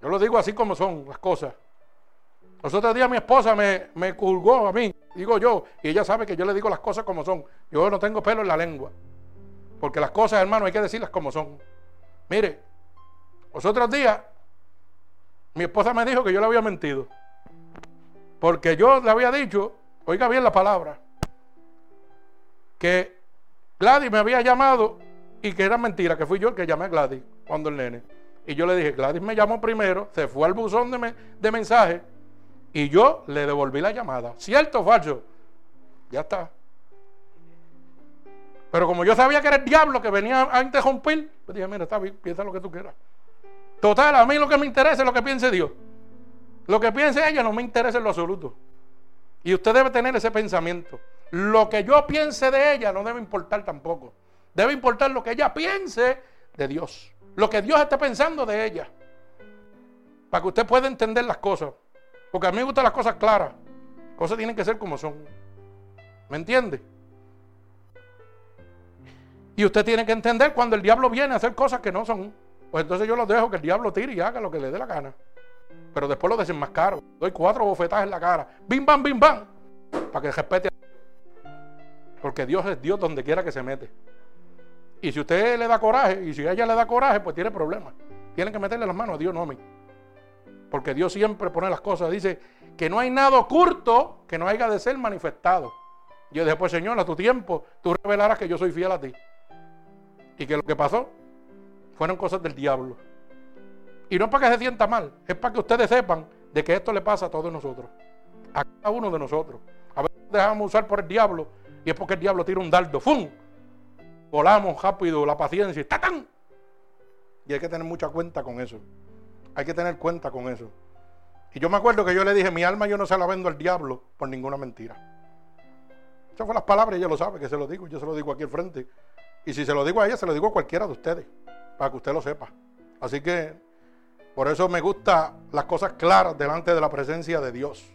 Yo lo digo así como son las cosas. Los otros días mi esposa me, me culgó a mí. digo yo, y ella sabe que yo le digo las cosas como son. Yo no tengo pelo en la lengua. Porque las cosas, hermano, hay que decirlas como son. Mire, los otros días, mi esposa me dijo que yo le había mentido. Porque yo le había dicho, oiga bien la palabra, que Gladys me había llamado y que era mentira, que fui yo el que llamé a Gladys cuando el nene. Y yo le dije, Gladys me llamó primero, se fue al buzón de, de mensajes y yo le devolví la llamada. ¿Cierto o falso? Ya está. Pero como yo sabía que era el diablo que venía a interrumpir, pues dije, mira, está bien, piensa lo que tú quieras. Total, a mí lo que me interesa es lo que piense Dios. Lo que piense ella no me interesa en lo absoluto. Y usted debe tener ese pensamiento. Lo que yo piense de ella no debe importar tampoco. Debe importar lo que ella piense de Dios. Lo que Dios esté pensando de ella. Para que usted pueda entender las cosas. Porque a mí me gustan las cosas claras. Cosas tienen que ser como son. ¿Me entiende? Y usted tiene que entender cuando el diablo viene a hacer cosas que no son. Pues entonces yo lo dejo que el diablo tire y haga lo que le dé la gana. Pero después lo desenmascaro. Doy cuatro bofetadas en la cara. Bim, bam, bim, bam. Para que respete. Porque Dios es Dios donde quiera que se mete. Y si usted le da coraje, y si ella le da coraje, pues tiene problemas. Tienen que meterle las manos a Dios, no a mí. Porque Dios siempre pone las cosas. Dice que no hay nada oculto que no haya de ser manifestado. Yo dije, pues Señor, a tu tiempo, tú revelarás que yo soy fiel a ti. Y que lo que pasó fueron cosas del diablo. Y no es para que se sienta mal, es para que ustedes sepan de que esto le pasa a todos nosotros, a cada uno de nosotros. A veces dejamos usar por el diablo y es porque el diablo tira un dardo, ¡fum! Volamos rápido, la paciencia, ¡tatán! Y hay que tener mucha cuenta con eso. Hay que tener cuenta con eso. Y yo me acuerdo que yo le dije, mi alma yo no se la vendo al diablo por ninguna mentira. Esas fueron las palabras, ella lo sabe, que se lo digo, yo se lo digo aquí al frente. Y si se lo digo a ella, se lo digo a cualquiera de ustedes, para que usted lo sepa. Así que por eso me gustan las cosas claras delante de la presencia de Dios.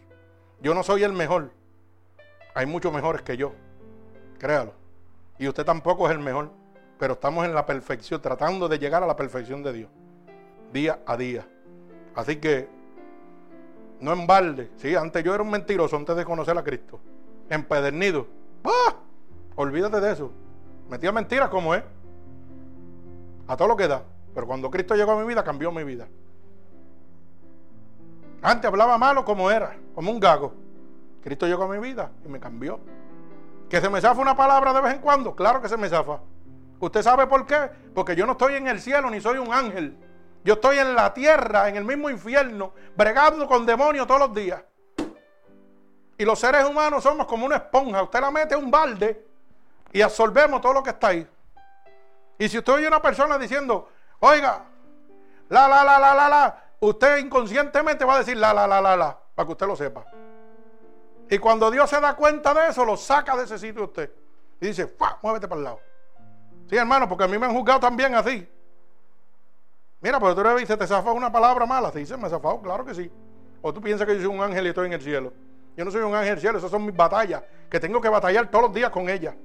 Yo no soy el mejor. Hay muchos mejores que yo. Créalo. Y usted tampoco es el mejor. Pero estamos en la perfección, tratando de llegar a la perfección de Dios. Día a día. Así que no en balde. Sí, antes yo era un mentiroso antes de conocer a Cristo. Empedernido. ¡Ah! Olvídate de eso. Metía mentiras como es. A todo lo que da. Pero cuando Cristo llegó a mi vida, cambió mi vida. Antes hablaba malo como era, como un gago. Cristo llegó a mi vida y me cambió. ¿Que se me zafa una palabra de vez en cuando? Claro que se me zafa. ¿Usted sabe por qué? Porque yo no estoy en el cielo ni soy un ángel. Yo estoy en la tierra, en el mismo infierno, bregando con demonios todos los días. Y los seres humanos somos como una esponja. Usted la mete en un balde y absorbemos todo lo que está ahí. Y si usted oye una persona diciendo, oiga, la, la, la, la, la, la, usted inconscientemente va a decir la, la, la, la, la, para que usted lo sepa. Y cuando Dios se da cuenta de eso, lo saca de ese sitio usted. Y dice, ¡Fua! muévete para el lado. Sí, hermano, porque a mí me han juzgado también así. Mira, pero tú le dices, te zafas una palabra mala. Se dice, me zafado, claro que sí. O tú piensas que yo soy un ángel y estoy en el cielo. Yo no soy un ángel en el cielo, esas son mis batallas, que tengo que batallar todos los días con ella.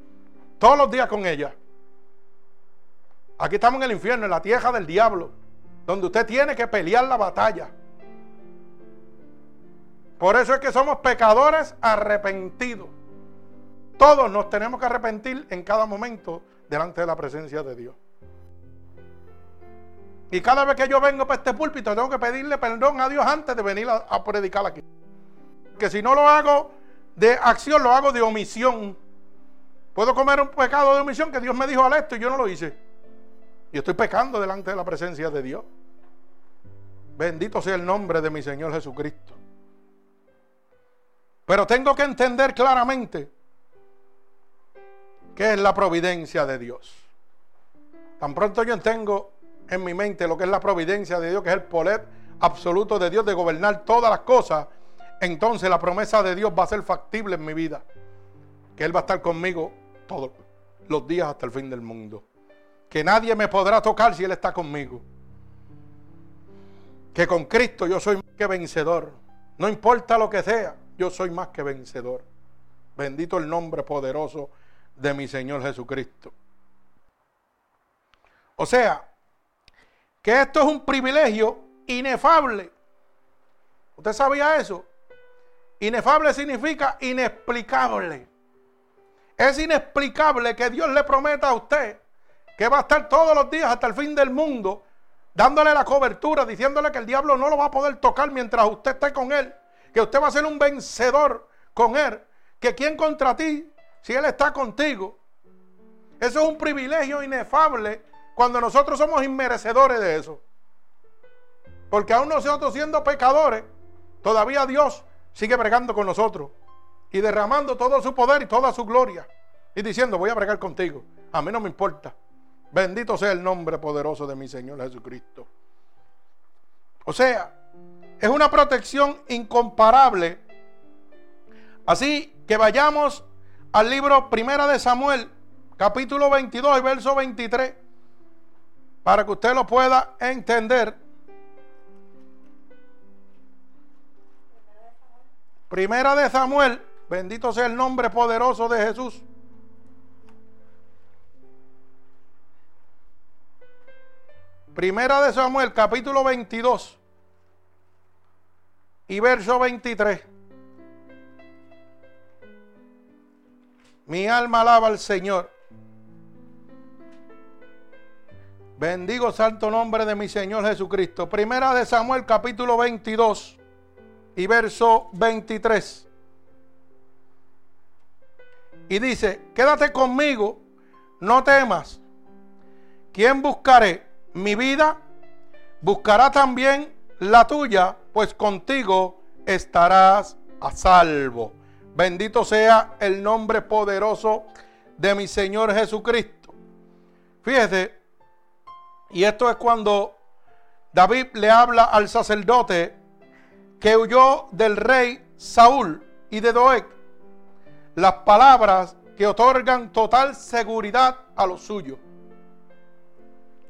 Todos los días con ella. Aquí estamos en el infierno, en la tierra del diablo, donde usted tiene que pelear la batalla. Por eso es que somos pecadores arrepentidos. Todos nos tenemos que arrepentir en cada momento delante de la presencia de Dios. Y cada vez que yo vengo para este púlpito, tengo que pedirle perdón a Dios antes de venir a, predicar aquí. Que si no lo hago de acción, lo hago de omisión. Puedo comer un pecado de omisión que Dios me dijo al esto y yo no lo hice. Y estoy pecando delante de la presencia de Dios. Bendito sea el nombre de mi Señor Jesucristo. Pero tengo que entender claramente qué es la providencia de Dios. Tan pronto yo tengo en mi mente lo que es la providencia de Dios, que es el poder absoluto de Dios de gobernar todas las cosas, entonces la promesa de Dios va a ser factible en mi vida. Que Él va a estar conmigo todos los días hasta el fin del mundo. Que nadie me podrá tocar si Él está conmigo. Que con Cristo yo soy más que vencedor. No importa lo que sea, yo soy más que vencedor. Bendito el nombre poderoso de mi Señor Jesucristo. O sea, que esto es un privilegio inefable. ¿Usted sabía eso? Inefable significa inexplicable. Es inexplicable que Dios le prometa a usted que va a estar todos los días hasta el fin del mundo dándole la cobertura, diciéndole que el diablo no lo va a poder tocar mientras usted esté con él, que usted va a ser un vencedor con él, que quien contra ti, si él está contigo. Eso es un privilegio inefable cuando nosotros somos inmerecedores de eso. Porque aún nosotros siendo pecadores, todavía Dios sigue bregando con nosotros y derramando todo su poder y toda su gloria y diciendo, voy a bregar contigo. A mí no me importa. Bendito sea el nombre poderoso de mi Señor Jesucristo. O sea, es una protección incomparable. Así que vayamos al libro Primera de Samuel, capítulo 22 y verso 23, para que usted lo pueda entender. Primera de Samuel, bendito sea el nombre poderoso de Jesús. Primera de Samuel, capítulo 22 y verso 23. Mi alma alaba al Señor. Bendigo santo nombre de mi Señor Jesucristo. Primera de Samuel capítulo 22 y verso 23. Y dice, quédate conmigo, no temas. ¿Quién buscaré? Mi vida, buscará también la tuya, pues contigo estarás a salvo. Bendito sea el nombre poderoso de mi Señor Jesucristo. Fíjese, y esto es cuando David le habla al sacerdote que huyó del rey Saúl y de Doeg. Las palabras que otorgan total seguridad a los suyos.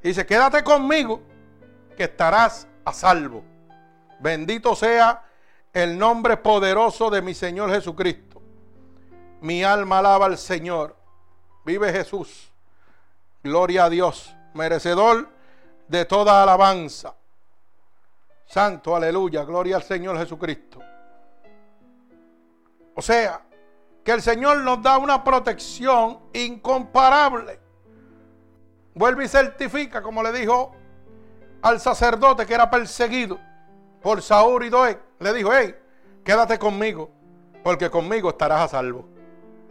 Dice, quédate conmigo, que estarás a salvo. Bendito sea el nombre poderoso de mi Señor Jesucristo. Mi alma alaba al Señor. Vive Jesús. Gloria a Dios, merecedor de toda alabanza. Santo, aleluya, gloria al Señor Jesucristo. O sea, que el Señor nos da una protección incomparable vuelve y certifica, como le dijo al sacerdote que era perseguido por Saúl y Doeg. Le dijo, hey, quédate conmigo, porque conmigo estarás a salvo.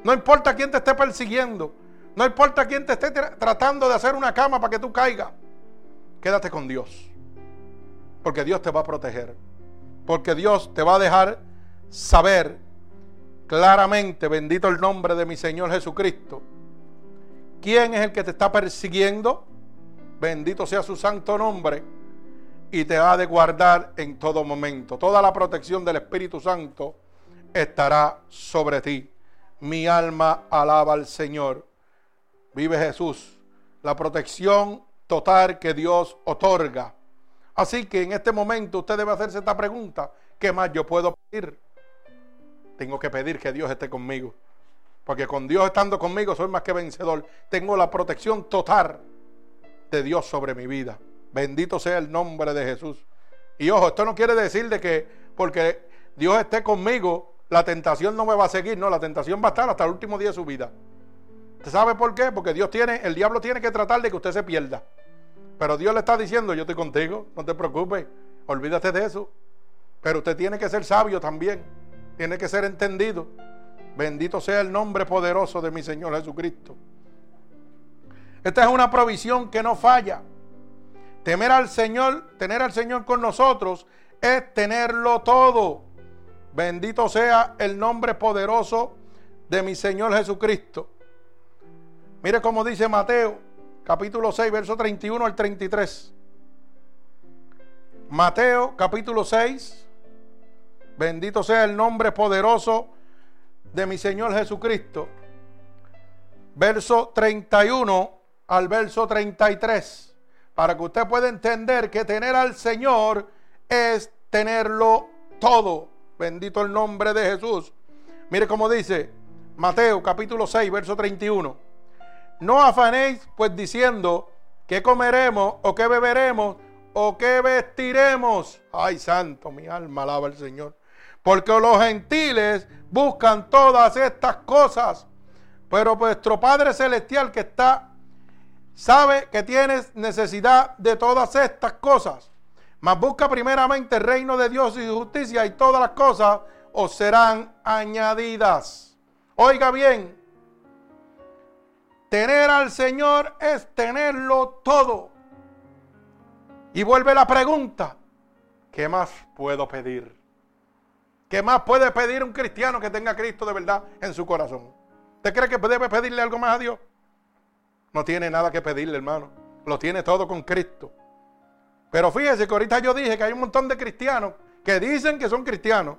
No importa quién te esté persiguiendo, no importa quién te esté tratando de hacer una cama para que tú caigas, quédate con Dios, porque Dios te va a proteger, porque Dios te va a dejar saber claramente, bendito el nombre de mi Señor Jesucristo, quién es el que te está persiguiendo. Bendito sea su santo nombre. Y te ha de guardar en todo momento. Toda la protección del Espíritu Santo estará sobre ti. Mi alma alaba al Señor. Vive Jesús. La protección total que Dios otorga. Así que en este momento usted debe hacerse esta pregunta. ¿Qué más yo puedo pedir? Tengo que pedir que Dios esté conmigo. Porque con Dios estando conmigo soy más que vencedor. Tengo la protección total de Dios sobre mi vida. Bendito sea el nombre de Jesús. Y ojo, esto no quiere decir de que porque Dios esté conmigo, la tentación no me va a seguir. No, la tentación va a estar hasta el último día de su vida. ¿Usted sabe por qué? Porque Dios tiene, el diablo tiene que tratar de que usted se pierda. Pero Dios le está diciendo, yo estoy contigo, no te preocupes, olvídate de eso. Pero usted tiene que ser sabio también, tiene que ser entendido. Bendito sea el nombre poderoso de mi Señor Jesucristo. Esta es una provisión que no falla. Temer al Señor, tener al Señor con nosotros es tenerlo todo. Bendito sea el nombre poderoso de mi Señor Jesucristo. Mire cómo dice Mateo, capítulo 6, verso 31 al 33. Mateo, capítulo 6. Bendito sea el nombre poderoso de mi Señor Jesucristo, verso 31 al verso 33, para que usted pueda entender que tener al Señor es tenerlo todo. Bendito el nombre de Jesús. Mire cómo dice Mateo capítulo 6, verso 31. No afanéis pues diciendo que comeremos o que beberemos o que vestiremos. Ay, santo, mi alma alaba al Señor Porque los gentiles buscan todas estas cosas. Pero vuestro Padre Celestial que está, sabe que tienes necesidad de todas estas cosas. Mas busca primeramente el reino de Dios y justicia y todas las cosas os serán añadidas. Oiga bien, tener al Señor es tenerlo todo. Y vuelve la pregunta, ¿qué más puedo pedir? ¿Qué más puede pedir un cristiano que tenga Cristo de verdad en su corazón? ¿Usted cree que debe pedirle algo más a Dios? No tiene nada que pedirle, hermano. Lo tiene todo con Cristo. Pero fíjese que ahorita yo dije que hay un montón de cristianos que dicen que son cristianos,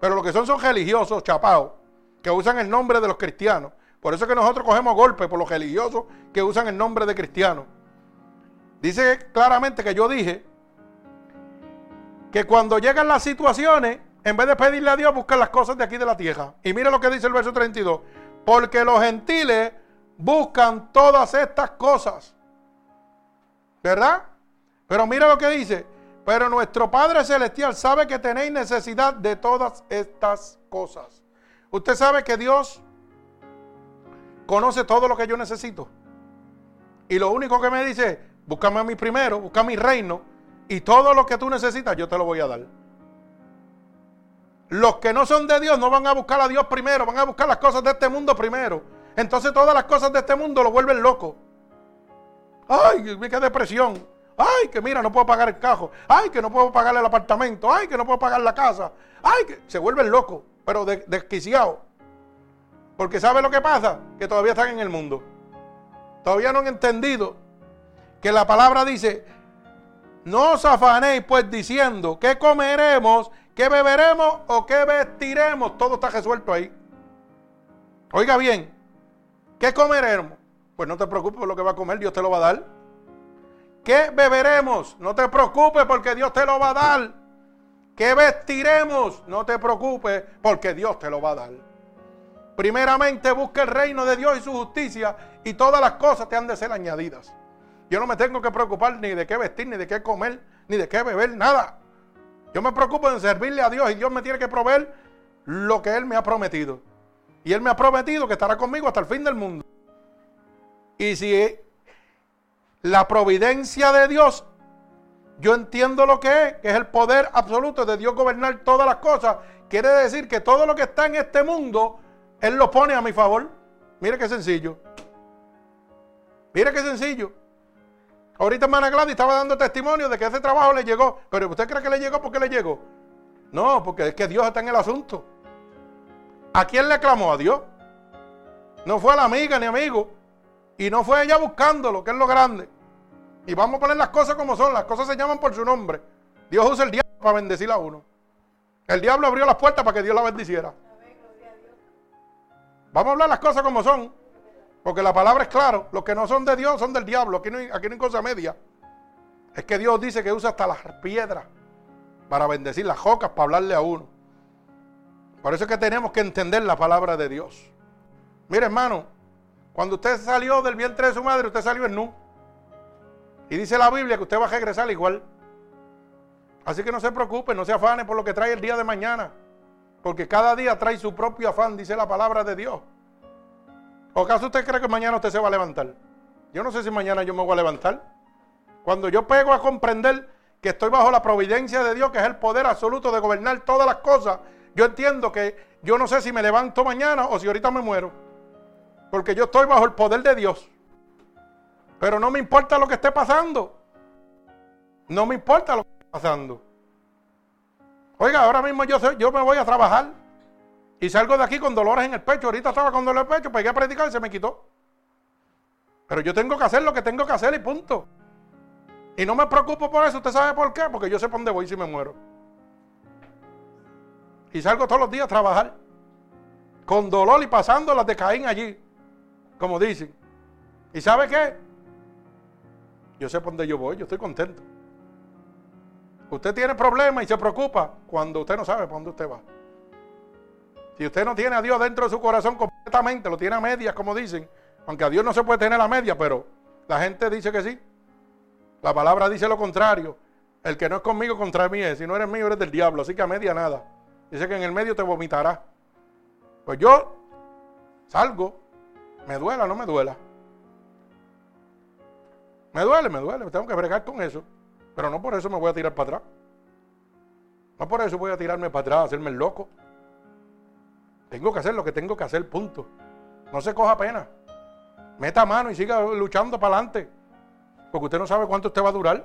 pero lo que son son religiosos, chapados, que usan el nombre de los cristianos. Por eso es que nosotros cogemos golpes por los religiosos que usan el nombre de cristianos. Dice claramente que yo dije que cuando llegan las situaciones, en vez de pedirle a Dios, buscan las cosas de aquí de la tierra. Y mire lo que dice el verso 32. Porque los gentiles buscan todas estas cosas. ¿Verdad? Pero mire lo que dice. Pero nuestro Padre Celestial sabe que tenéis necesidad de todas estas cosas. Usted sabe que Dios conoce todo lo que yo necesito. Y lo único que me dice, búscame a mí primero, busca mi reino, y todo lo que tú necesitas yo te lo voy a dar. Los que no son de Dios no van a buscar a Dios primero, van a buscar las cosas de este mundo primero. Entonces todas las cosas de este mundo lo vuelven loco. Ay, qué depresión. Ay, que mira, no puedo pagar el cajo. Ay, que no puedo pagar el apartamento. Ay, que no puedo pagar la casa. Ay, que se vuelven locos, pero desquiciados. Porque ¿sabe lo que pasa? Que todavía están en el mundo. Todavía no han entendido que la palabra dice, no os afanéis pues diciendo, ¿qué comeremos, qué beberemos o qué vestiremos? Todo está resuelto ahí. Oiga bien, ¿qué comeremos? Pues no te preocupes por lo que va a comer, Dios te lo va a dar. ¿Qué beberemos? No te preocupes porque Dios te lo va a dar. ¿Qué vestiremos? No te preocupes porque Dios te lo va a dar. Primeramente busca el reino de Dios y su justicia y todas las cosas te han de ser añadidas. Yo no me tengo que preocupar ni de qué vestir, ni de qué comer, ni de qué beber, nada. Yo me preocupo en servirle a Dios y Dios me tiene que proveer lo que Él me ha prometido. Y Él me ha prometido que estará conmigo hasta el fin del mundo. Y si la providencia de Dios, yo entiendo lo que es, que es el poder absoluto de Dios gobernar todas las cosas, quiere decir que todo lo que está en este mundo él lo pone a mi favor. Mire qué sencillo. Mire qué sencillo. Ahorita hermana Gladys estaba dando testimonio de que ese trabajo le llegó. Pero ¿usted cree que le llegó porque le llegó? No, porque es que Dios está en el asunto. ¿A quién le clamó? A Dios. No fue a la amiga ni amigo. Y no fue ella buscándolo, que es lo grande. Y vamos a poner las cosas como son. Las cosas se llaman por su nombre. Dios usa el diablo para bendecir a uno. El diablo abrió las puertas para que Dios la bendiciera. Vamos a hablar las cosas como son. Porque la palabra es claro. Los que no son de Dios son del diablo. Aquí no hay, aquí no hay cosa media. Es que Dios dice que usa hasta las piedras para bendecir las jocas, para hablarle a uno. Por eso es que tenemos que entender la palabra de Dios. Mire, hermano, cuando usted salió del vientre de su madre, usted salió en nu. Y dice la Biblia que usted va a regresar igual. Así que no se preocupe, no se afane por lo que trae el día de mañana. Porque cada día trae su propio afán, dice la palabra de Dios. ¿O acaso usted cree que mañana usted se va a levantar? Yo no sé si mañana yo me voy a levantar. Cuando yo pego a comprender que estoy bajo la providencia de Dios, que es el poder absoluto de gobernar todas las cosas, yo entiendo que yo no sé si me levanto mañana o si ahorita me muero. Porque yo estoy bajo el poder de Dios. Pero no me importa lo que esté pasando. No me importa lo que esté pasando. Oiga, ahora mismo yo, yo me voy a trabajar y salgo de aquí con dolores en el pecho. Ahorita estaba con dolores en el pecho, pegué a predicar y se me quitó. Pero yo tengo que hacer lo que tengo que hacer y punto. Y no me preocupo por eso. ¿Usted sabe por qué? Porque yo sé por dónde voy si me muero. Y salgo todos los días a trabajar. Con dolor y pasando las de Caín allí. Como dicen. ¿Y sabe qué? Yo sé por dónde yo voy. Yo estoy contento. Usted tiene problemas y se preocupa cuando usted no sabe para dónde usted va. Si usted no tiene a Dios dentro de su corazón completamente, lo tiene a medias, como dicen, aunque a Dios no se puede tener a medias, pero la gente dice que sí. La palabra dice lo contrario. El que no es conmigo contra mí es. Si no eres mío, eres del diablo. Así que a media nada. Dice que en el medio te vomitará. Pues yo salgo, me duela, no me duela. Me duele, me duele, tengo que bregar con eso. Pero no por eso me voy a tirar para atrás. No por eso voy a tirarme para atrás, hacerme el loco. Tengo que hacer lo que tengo que hacer, punto. No se coja pena. Meta mano y siga luchando para adelante. Porque usted no sabe cuánto usted va a durar.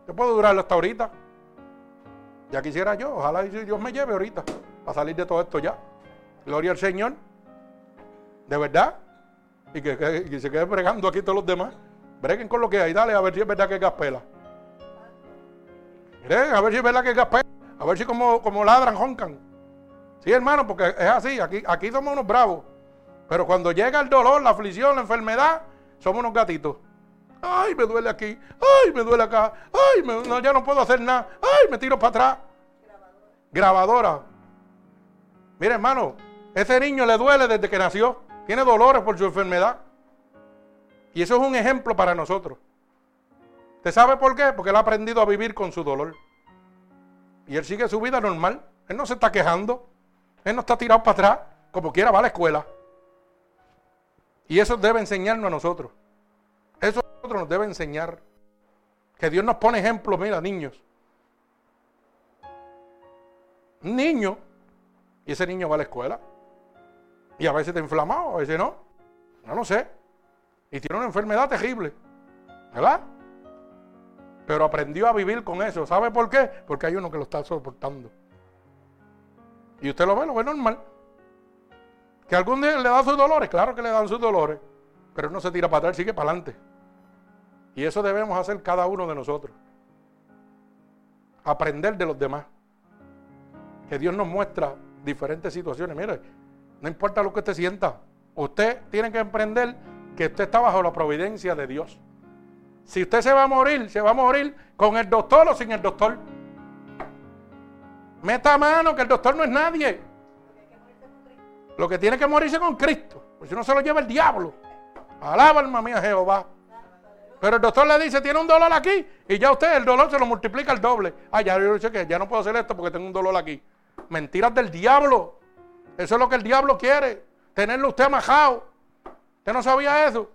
Usted puede durarlo hasta ahorita. Ya quisiera yo, ojalá Dios me lleve ahorita para salir de todo esto ya. Gloria al Señor. De verdad. Y que, se quede bregando aquí todos los demás. Breguen con lo que hay. Dale a ver si es verdad que es gaspela. Miren, a ver si es verdad que es gaspela. A ver si como, ladran, joncan. Sí, hermano, porque es así. Aquí, aquí somos unos bravos. Pero cuando llega el dolor, la aflicción, la enfermedad, somos unos gatitos. Ay, me duele aquí. Ay, me duele acá. Ay, ya no puedo hacer nada. Ay, me tiro para atrás. Grabadora. Grabadora. Mire, hermano, ese niño le duele desde que nació. Tiene dolores por su enfermedad. Y eso es un ejemplo para nosotros. ¿Usted sabe por qué? Porque él ha aprendido a vivir con su dolor. Y él sigue su vida normal. Él no se está quejando. Él no está tirado para atrás. Como quiera va a la escuela. Y eso debe enseñarnos a nosotros. Eso a nosotros nos debe enseñar. Que Dios nos pone ejemplos, mira, niños. Un niño, y ese niño va a la escuela. Y a veces está inflamado, a veces no. No lo sé. Y tiene una enfermedad terrible. ¿Verdad? Pero aprendió a vivir con eso. ¿Sabe por qué? Porque hay uno que lo está soportando. Y usted lo ve, lo ve normal. Que algún día le da sus dolores, claro que le dan sus dolores. Pero no se tira para atrás, sigue para adelante. Y eso debemos hacer cada uno de nosotros. Aprender de los demás. Que Dios nos muestra diferentes situaciones. Mire, no importa lo que usted sienta. Usted tiene que emprender que usted está bajo la providencia de Dios. Si usted se va a morir, se va a morir con el doctor o sin el doctor. Meta mano que el doctor no es nadie. Lo que tiene que morirse con Cristo. Pues si no se lo lleva el diablo. Alaba alma mía Jehová. Pero el doctor le dice, tiene un dolor aquí. Y ya usted el dolor se lo multiplica el doble. Ah, ya yo sé que ya no puedo hacer esto porque tengo un dolor aquí. Mentiras del diablo. Eso es lo que el diablo quiere. Tenerlo usted majado. ¿Usted no sabía eso?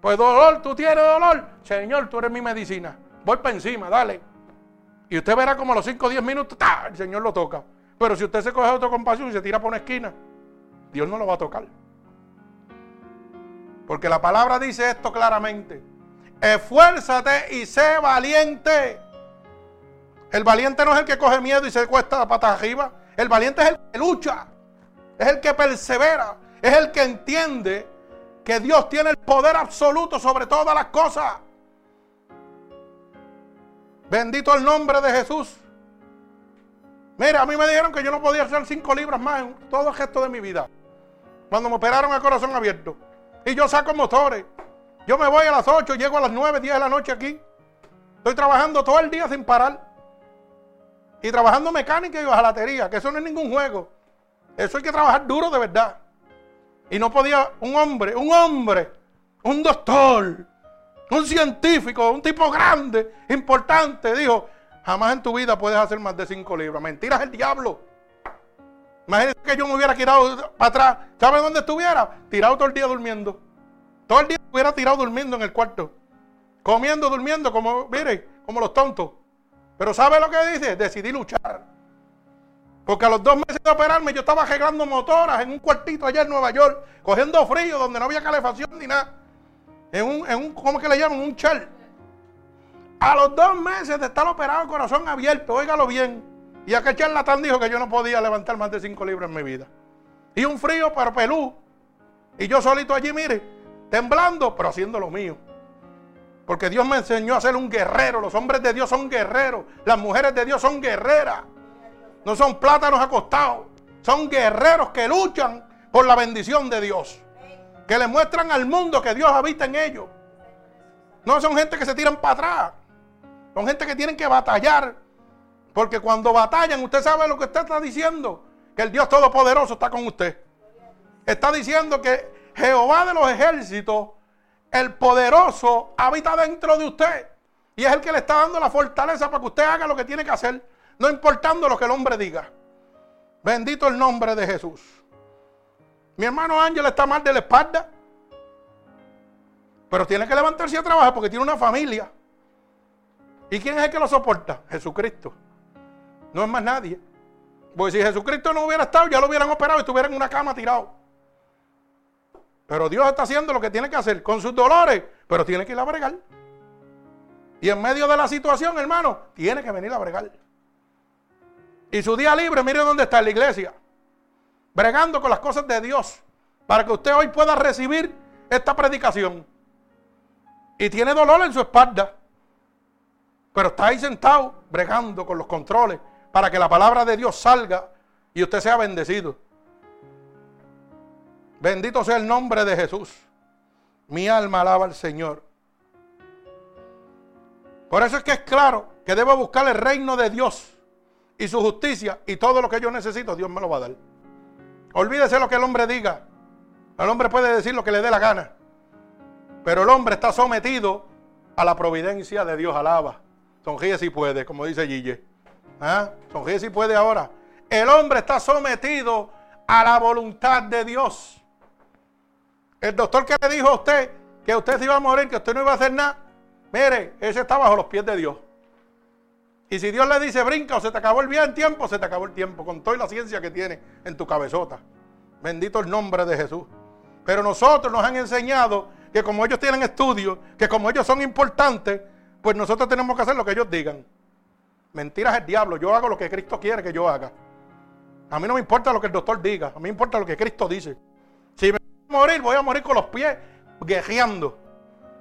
Pues dolor, tú tienes dolor. Señor, tú eres mi medicina. Voy para encima, dale. Y usted verá como a los 5 o 10 minutos, el Señor lo toca. Pero si usted se coge autocompasión y se tira por una esquina, Dios no lo va a tocar. Porque la palabra dice esto claramente. Esfuérzate y sé valiente. El valiente no es el que coge miedo y se cuesta la pata arriba. El valiente es el que lucha es el que persevera, es el que entiende que Dios tiene el poder absoluto sobre todas las cosas. Bendito el nombre de Jesús. Mira, a mí me dijeron que yo no podía hacer cinco libras más en todo el gesto de mi vida. Cuando me operaron el corazón abierto. Y yo saco motores. Yo me voy a las 8, llego a las 9, 10 de la noche aquí. Estoy trabajando todo el día sin parar. Y trabajando mecánica y bajalatería, que eso no es ningún juego. Eso hay que trabajar duro de verdad. Y no podía un hombre, un hombre, un doctor, un científico, un tipo grande, importante, dijo, jamás en tu vida puedes hacer más de cinco libras. Mentiras el diablo. Imagínate que yo me hubiera tirado para atrás. ¿Sabe dónde estuviera? Tirado todo el día durmiendo. Todo el día hubiera tirado durmiendo en el cuarto. Comiendo, durmiendo, como, mire, como los tontos. Pero ¿sabe lo que dice? Decidí luchar. Porque a los dos meses de operarme yo estaba arreglando motoras en un cuartito allá en Nueva York, cogiendo frío donde no había calefacción ni nada. En un, en un ¿cómo que le llaman? Un char. A los dos meses de estar operado el corazón abierto, óigalo bien. Y aquel charlatán dijo que yo no podía levantar más de cinco libras en mi vida. Y un frío para pelú. Y yo solito allí, mire, temblando, pero haciendo lo mío. Porque Dios me enseñó a ser un guerrero. Los hombres de Dios son guerreros. Las mujeres de Dios son guerreras. No son plátanos acostados. Son guerreros que luchan por la bendición de Dios. Que le muestran al mundo que Dios habita en ellos. No son gente que se tiran para atrás. Son gente que tienen que batallar. Porque cuando batallan, usted sabe lo que usted está diciendo. Que el Dios Todopoderoso está con usted. Está diciendo que Jehová de los ejércitos, el poderoso, habita dentro de usted. Y es el que le está dando la fortaleza para que usted haga lo que tiene que hacer. no importando lo que el hombre diga. Bendito el nombre de Jesús. Mi hermano Ángel está mal de la espalda. Pero tiene que levantarse a trabajar porque tiene una familia. ¿Y quién es el que lo soporta? Jesucristo. No es más nadie. Porque si Jesucristo no hubiera estado, ya lo hubieran operado y estuviera en una cama tirado. Pero Dios está haciendo lo que tiene que hacer con sus dolores, pero tiene que ir a bregar. Y en medio de la situación, hermano, tiene que venir a bregar. Y su día libre, mire dónde está en la iglesia. Bregando con las cosas de Dios. Para que usted hoy pueda recibir esta predicación. Y tiene dolor en su espalda. Pero está ahí sentado, bregando con los controles. Para que la palabra de Dios salga y usted sea bendecido. Bendito sea el nombre de Jesús. Mi alma alaba al Señor. Por eso es que es claro que debo buscar el reino de Dios y su justicia y todo lo que yo necesito, Dios me lo va a dar. Olvídese lo que el hombre diga. El hombre puede decir lo que le dé la gana. Pero el hombre está sometido a la providencia de Dios. Alaba. Sonríe si puede, como dice Gille. ¿Ah? Sonríe si puede ahora. El hombre está sometido a la voluntad de Dios. El doctor que le dijo a usted que usted se iba a morir, que usted no iba a hacer nada, mire, ese está bajo los pies de Dios. Y si Dios le dice brinca o se te acabó el bien tiempo, se te acabó el tiempo, con toda la ciencia que tiene en tu cabezota. Bendito el nombre de Jesús. Pero nosotros nos han enseñado que como ellos tienen estudios, que como ellos son importantes, pues nosotros tenemos que hacer lo que ellos digan. Mentiras el diablo, yo hago lo que Cristo quiere que yo haga. A mí no me importa lo que el doctor diga, a mí me importa lo que Cristo dice. Si me voy a morir, voy a morir con los pies guerreando.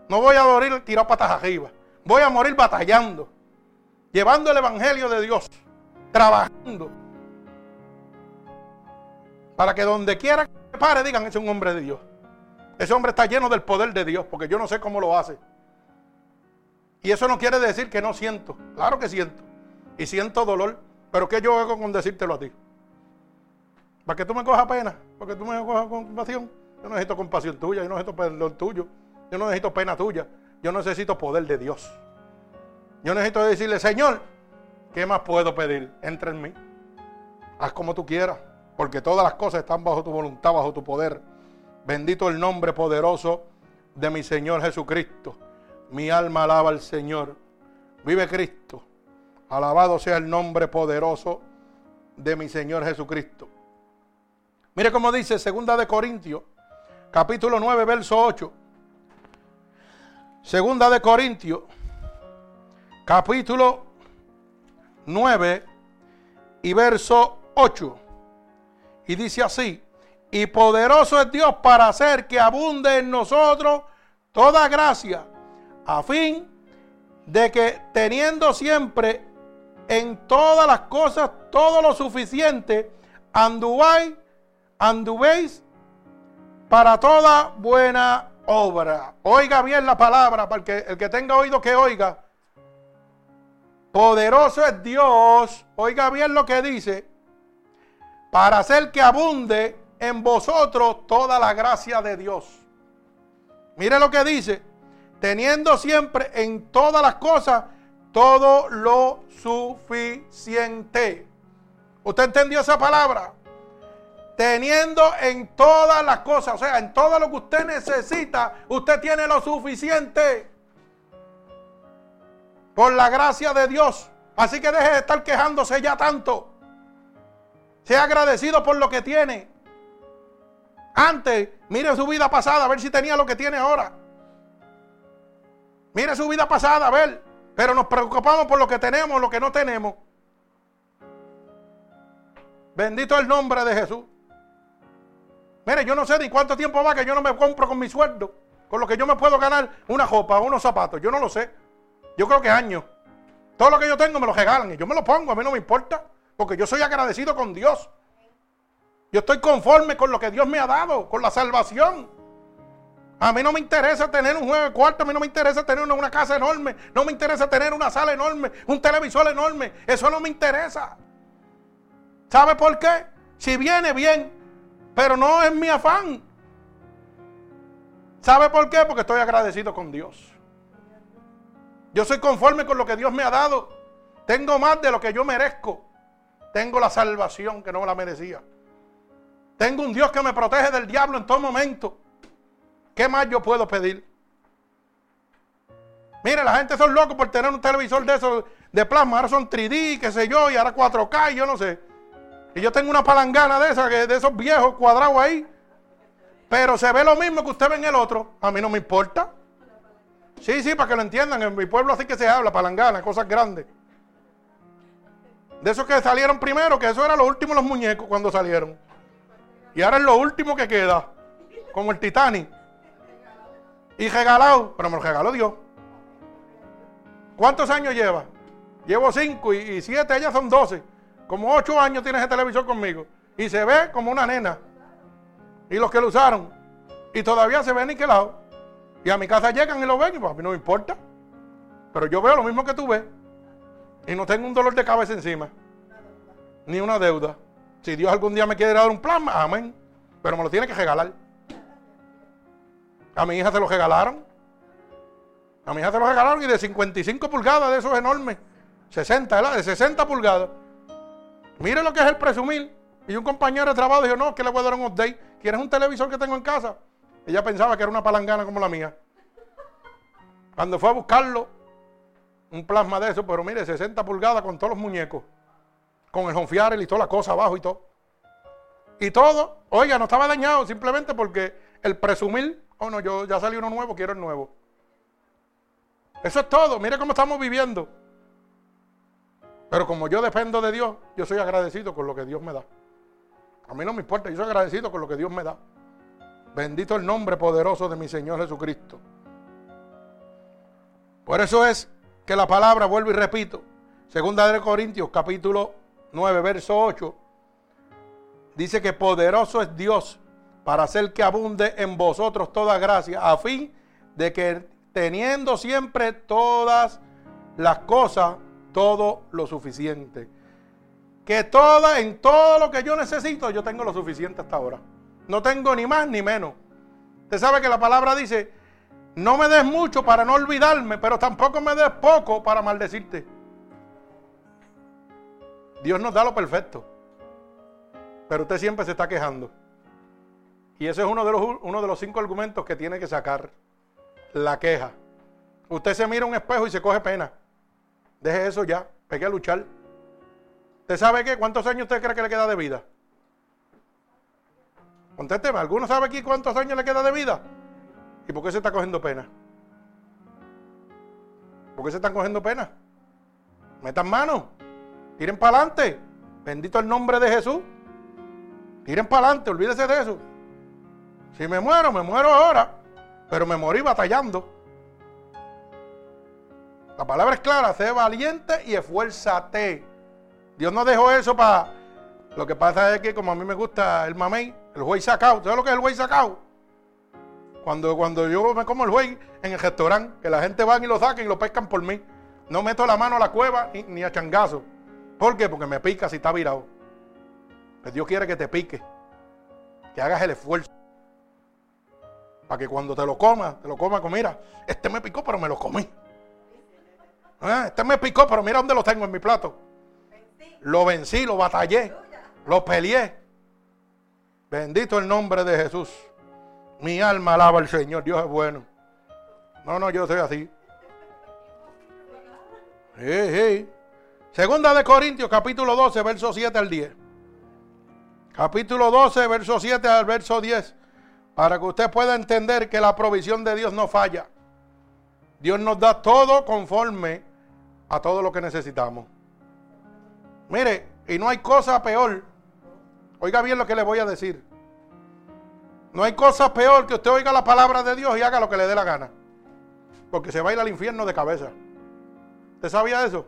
No voy a morir tirado patas arriba. Voy a morir batallando llevando el Evangelio de Dios, trabajando, para que donde quiera que pare digan, es un hombre de Dios. Ese hombre está lleno del poder de Dios, porque yo no sé cómo lo hace. Y eso no quiere decir que no siento. Claro que siento. Y siento dolor. Pero ¿qué yo hago con decírtelo a ti? Para que tú me cojas pena, para que tú me cojas compasión. Yo no necesito compasión tuya, yo no necesito perdón tuyo, yo no necesito pena tuya, yo necesito poder de Dios. Yo necesito decirle, Señor, ¿qué más puedo pedir? Entra en mí. Haz como tú quieras, porque todas las cosas están bajo tu voluntad, bajo tu poder. Bendito el nombre poderoso de mi Señor Jesucristo. Mi alma alaba al Señor. Vive Cristo. Alabado sea el nombre poderoso de mi Señor Jesucristo. Mire cómo dice Segunda de Corintios, capítulo 9, verso 8. Segunda de Corintios, capítulo 9 y verso 8. Y dice así, y poderoso es Dios para hacer que abunde en nosotros toda gracia, a fin de que teniendo siempre en todas las cosas todo lo suficiente, anduvéis, anduvéis para toda buena obra. Oiga bien la palabra, para que el que tenga oído que oiga. Poderoso es Dios, oiga bien lo que dice, para hacer que abunde en vosotros toda la gracia de Dios. Mire lo que dice, teniendo siempre en todas las cosas todo lo suficiente. ¿Usted entendió esa palabra? Teniendo en todas las cosas, o sea, en todo lo que usted necesita, usted tiene lo suficiente por la gracia de Dios. Así que deje de estar quejándose ya tanto. Sea agradecido por lo que tiene. Antes, mire su vida pasada, a ver si tenía lo que tiene ahora. Mire su vida pasada, a ver. Pero nos preocupamos por lo que tenemos, lo que no tenemos. Bendito el nombre de Jesús. Mire, yo no sé ni cuánto tiempo va que yo no me compro con mi sueldo. Con lo que yo me puedo ganar una ropa, unos zapatos. Yo no lo sé. Yo creo que años. Todo lo que yo tengo me lo regalan y yo me lo pongo, a mí no me importa, porque yo soy agradecido con Dios. Yo estoy conforme con lo que Dios me ha dado, con la salvación. A mí no me interesa tener un juego de cuarto, a mí no me interesa tener una, casa enorme, no me interesa tener una sala enorme, un televisor enorme, eso no me interesa. ¿Sabe por qué? Si viene bien, pero no es mi afán. ¿Sabe por qué? Porque estoy agradecido con Dios. Yo soy conforme con lo que Dios me ha dado. Tengo más de lo que yo merezco. Tengo la salvación que no me la merecía. Tengo un Dios que me protege del diablo en todo momento. ¿Qué más yo puedo pedir? Mire, la gente son locos por tener un televisor de esos de plasma. Ahora son 3D, qué sé yo, y ahora 4K, y yo no sé. Y yo tengo una palangana de esas, de esos viejos cuadrados ahí. Pero se ve lo mismo que usted ve en el otro. A mí no me importa. Sí, sí, para que lo entiendan. En mi pueblo así que se habla, palangana, cosas grandes. De esos que salieron primero, que eso era lo último los muñecos cuando salieron. Y ahora es lo último que queda. Como el Titanic. Y regalado, pero me lo regaló Dios. ¿Cuántos años lleva? Llevo cinco y, siete, ellas son doce. Como ocho años tiene ese televisor conmigo. Y se ve como una nena. Y los que lo usaron. Y todavía se ve niquelado. Y a mi casa llegan y lo ven y pues a mí no me importa. Pero yo veo lo mismo que tú ves. Y no tengo un dolor de cabeza encima. Ni una deuda. Si Dios algún día me quiere dar un plan, amén. Pero me lo tiene que regalar. A mi hija se lo regalaron. A mi hija se lo regalaron y de 55 pulgadas de esos enormes. 60, ¿verdad? De 60 pulgadas. Mire lo que es el presumir. Y un compañero de trabajo dijo, no, que le voy a dar un update. ¿Quieres un televisor que tengo en casa? Ella pensaba que era una palangana como la mía. Cuando fue a buscarlo, un plasma de eso, pero mire, 60 pulgadas con todos los muñecos. Con el honfiar y toda la cosa abajo y todo. Y todo, oiga, no estaba dañado simplemente porque el presumir, oh no, yo ya salió uno nuevo, quiero el nuevo. Eso es todo, mire cómo estamos viviendo. Pero como yo dependo de Dios, yo soy agradecido con lo que Dios me da. A mí no me importa, yo soy agradecido con lo que Dios me da. Bendito el nombre poderoso de mi Señor Jesucristo. Por eso es que la palabra, vuelvo y repito, segunda de Corintios capítulo 9, verso 8, dice que poderoso es Dios para hacer que abunde en vosotros toda gracia, a fin de que teniendo siempre todas las cosas, todo lo suficiente. Que toda, en todo lo que yo necesito, yo tengo lo suficiente hasta ahora. No tengo ni más ni menos. Usted sabe que la palabra dice, no me des mucho para no olvidarme, pero tampoco me des poco para maldecirte. Dios nos da lo perfecto. Pero usted siempre se está quejando. Y ese es uno de los, uno de los cinco argumentos que tiene que sacar la queja. Usted se mira un espejo y se coge pena. Deje eso ya, pegue a luchar. ¿Usted sabe qué? ¿Cuántos años usted cree que le queda de vida? Contésteme, ¿alguno sabe aquí cuántos años le queda de vida? ¿Y por qué se está cogiendo pena? ¿Por qué se están cogiendo pena? Metan mano, tiren para adelante. Bendito el nombre de Jesús. Tiren para adelante, olvídese de eso. Si me muero, me muero ahora. Pero me morí batallando. La palabra es clara, sé valiente y esfuérzate. Dios no dejó eso para... Lo que pasa es que como a mí me gusta el mamey, el juez sacado. ¿Sabes lo que es el juez sacado? Cuando, cuando yo me como el juez en el restaurante, que la gente va y lo saca y lo pescan por mí. No meto la mano a la cueva ni, a changazo. ¿Por qué? Porque me pica si está virado. Pues Dios quiere que te pique. Que hagas el esfuerzo. Para que cuando te lo comas, te lo comas con, mira, este me picó, pero me lo comí. Ah, este me picó, pero mira dónde lo tengo en mi plato. Lo vencí, lo batallé, lo peleé. Bendito el nombre de Jesús. Mi alma alaba al Señor. Dios es bueno. No, no, yo soy así. Segunda de Corintios, capítulo 12, verso 7 al 10. Capítulo 12, verso 7 al verso 10 para que usted pueda entender que la provisión de Dios no falla. Dios nos da todo conforme a todo lo que necesitamos. Mire, y no hay cosa peor. Oiga bien lo que le voy a decir. No hay cosa peor que usted oiga la palabra de Dios y haga lo que le dé la gana. Porque se va a ir al infierno de cabeza. ¿Usted sabía eso?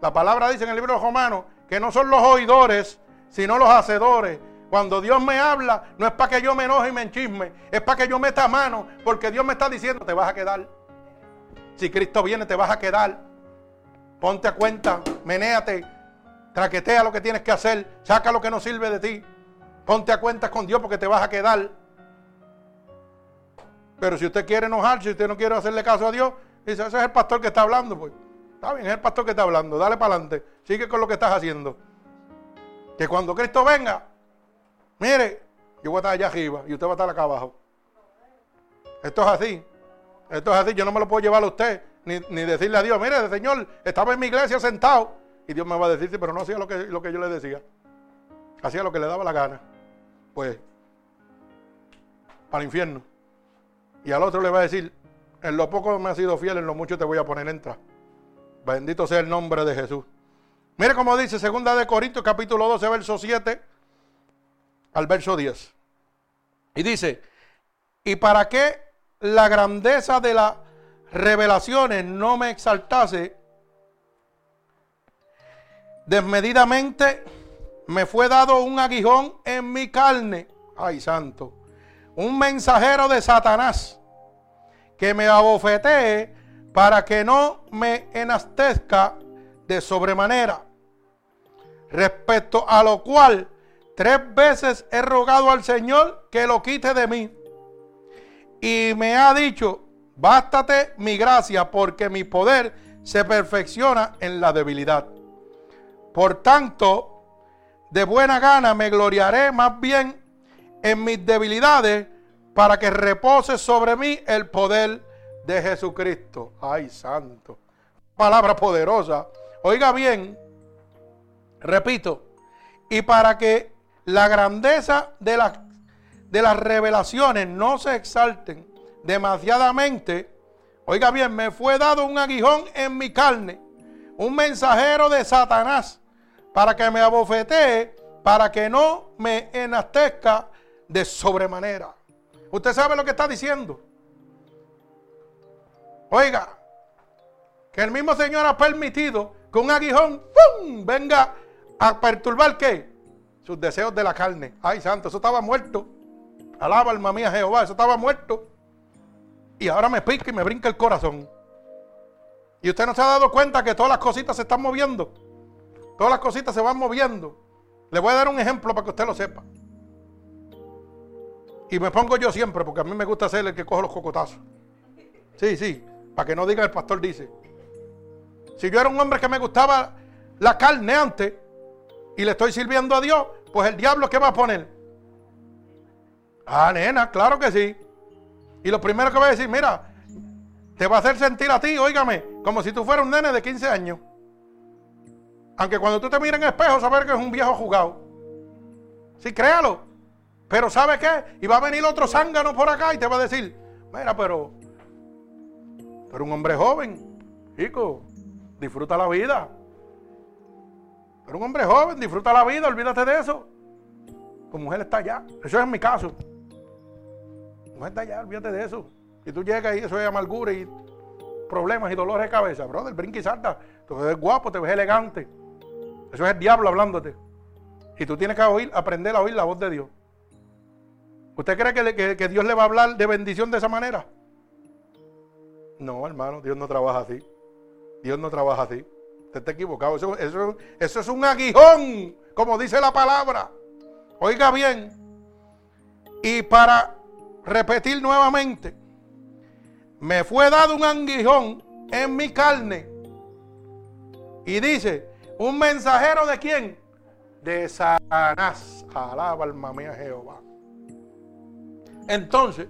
La palabra dice en el libro de Romanos que no son los oidores, sino los hacedores cuando Dios me habla, no es para que yo me enoje y me enchisme, es para que yo meta mano, porque Dios me está diciendo, te vas a quedar. Si Cristo viene, te vas a quedar. Ponte a cuenta, menéate, traquetea lo que tienes que hacer, saca lo que no sirve de ti. Ponte a cuenta con Dios porque te vas a quedar. Pero si usted quiere enojarse, si usted no quiere hacerle caso a Dios, dice, ese es el pastor que está hablando, pues. Está bien, es el pastor que está hablando. Dale para adelante. Sigue con lo que estás haciendo. Que cuando Cristo venga, mire, yo voy a estar allá arriba y usted va a estar acá abajo. Esto es así. Esto es así. Yo no me lo puedo llevar a usted. Ni, decirle a Dios, mire, Señor estaba en mi iglesia sentado. Y Dios me va a decir, sí, pero no hacía lo que, lo que yo le decía. Hacía lo que le daba la gana. Pues, para el infierno. Y al otro le va a decir, en lo poco me has sido fiel, en lo mucho te voy a poner entra. Bendito sea el nombre de Jesús. Mire cómo dice segunda de Corintios capítulo 12 verso 7 al verso 10. Y dice, "Y para que la grandeza de las revelaciones no me exaltase desmedidamente me fue dado un aguijón en mi carne, ay santo, un mensajero de Satanás que me abofetee para que no me enastezca de sobremanera. Respecto a lo cual tres veces he rogado al Señor que lo quite de mí. Y me ha dicho, bástate mi gracia porque mi poder se perfecciona en la debilidad. Por tanto, de buena gana me gloriaré más bien en mis debilidades para que repose sobre mí el poder de Jesucristo. Ay, santo. Palabra poderosa. Oiga bien, repito, y para que la grandeza de las, de las revelaciones no se exalten demasiadamente, oiga bien, me fue dado un aguijón en mi carne, un mensajero de Satanás, para que me abofetee, para que no me enastezca de sobremanera. ¿Usted sabe lo que está diciendo? Oiga, que el mismo Señor ha permitido que un aguijón venga a perturbar qué? Sus deseos de la carne. Ay, santo, eso estaba muerto. Alaba alma mía Jehová, eso estaba muerto. Y ahora me pica y me brinca el corazón. Y usted no se ha dado cuenta que todas las cositas se están moviendo. Todas las cositas se van moviendo. Le voy a dar un ejemplo para que usted lo sepa. Y me pongo yo siempre, porque a mí me gusta ser el que coge los cocotazos. Sí, sí. Para que no diga el pastor dice. Si yo era un hombre que me gustaba la carne antes y le estoy sirviendo a Dios, pues el diablo ¿qué va a poner? Ah, nena, claro que sí. Y lo primero que va a decir, mira, te va a hacer sentir a ti, óigame, como si tú fueras un nene de 15 años. Aunque cuando tú te mires en el espejo, saber que es un viejo jugado. Sí, créalo. Pero ¿sabe qué? Y va a venir otro zángano por acá y te va a decir, mira, pero pero un hombre joven, chico, disfruta la vida. Pero un hombre joven, disfruta la vida, olvídate de eso. Tu mujer está allá. Eso es mi caso. Tu mujer está allá, olvídate de eso. Y tú llegas y eso es amargura y problemas y dolores de cabeza, brother, brinca y salta. Tú ves guapo, te ves elegante. Eso es el diablo hablándote. Y tú tienes que oír, aprender a oír la voz de Dios. ¿Usted cree que, que Dios le va a hablar de bendición de esa manera? No, hermano, Dios no trabaja así. Dios no trabaja así. Usted está equivocado. Eso, eso, es un aguijón, como dice la palabra. Oiga bien. Y para repetir nuevamente, me fue dado un aguijón en mi carne. Y dice, un mensajero de quién? De Satanás. Alaba alma mía Jehová. Entonces,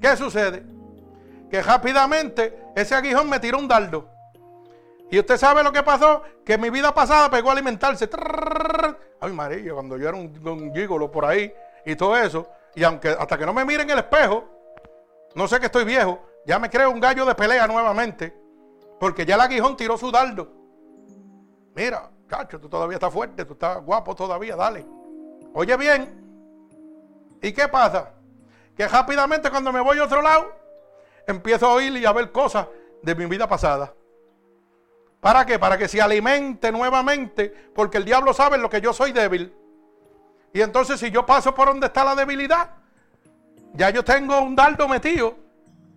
¿qué sucede? que rápidamente ese aguijón me tiró un dardo. Y usted sabe lo que pasó, que mi vida pasada pegó a alimentarse. Ay, María, cuando yo era un, gigolo por ahí y todo eso, y aunque hasta que no me miren en el espejo, no sé que estoy viejo, ya me creo un gallo de pelea nuevamente, porque ya el aguijón tiró su dardo. Mira, cacho, tú todavía estás fuerte, tú estás guapo todavía, dale. Oye bien, ¿y qué pasa? Que rápidamente cuando me voy a otro lado, empiezo a oír y a ver cosas de mi vida pasada. ¿Para qué? Para que se alimente nuevamente, porque el diablo sabe lo que yo soy débil. Y entonces si yo paso por donde está la debilidad, ya yo tengo un dardo metido,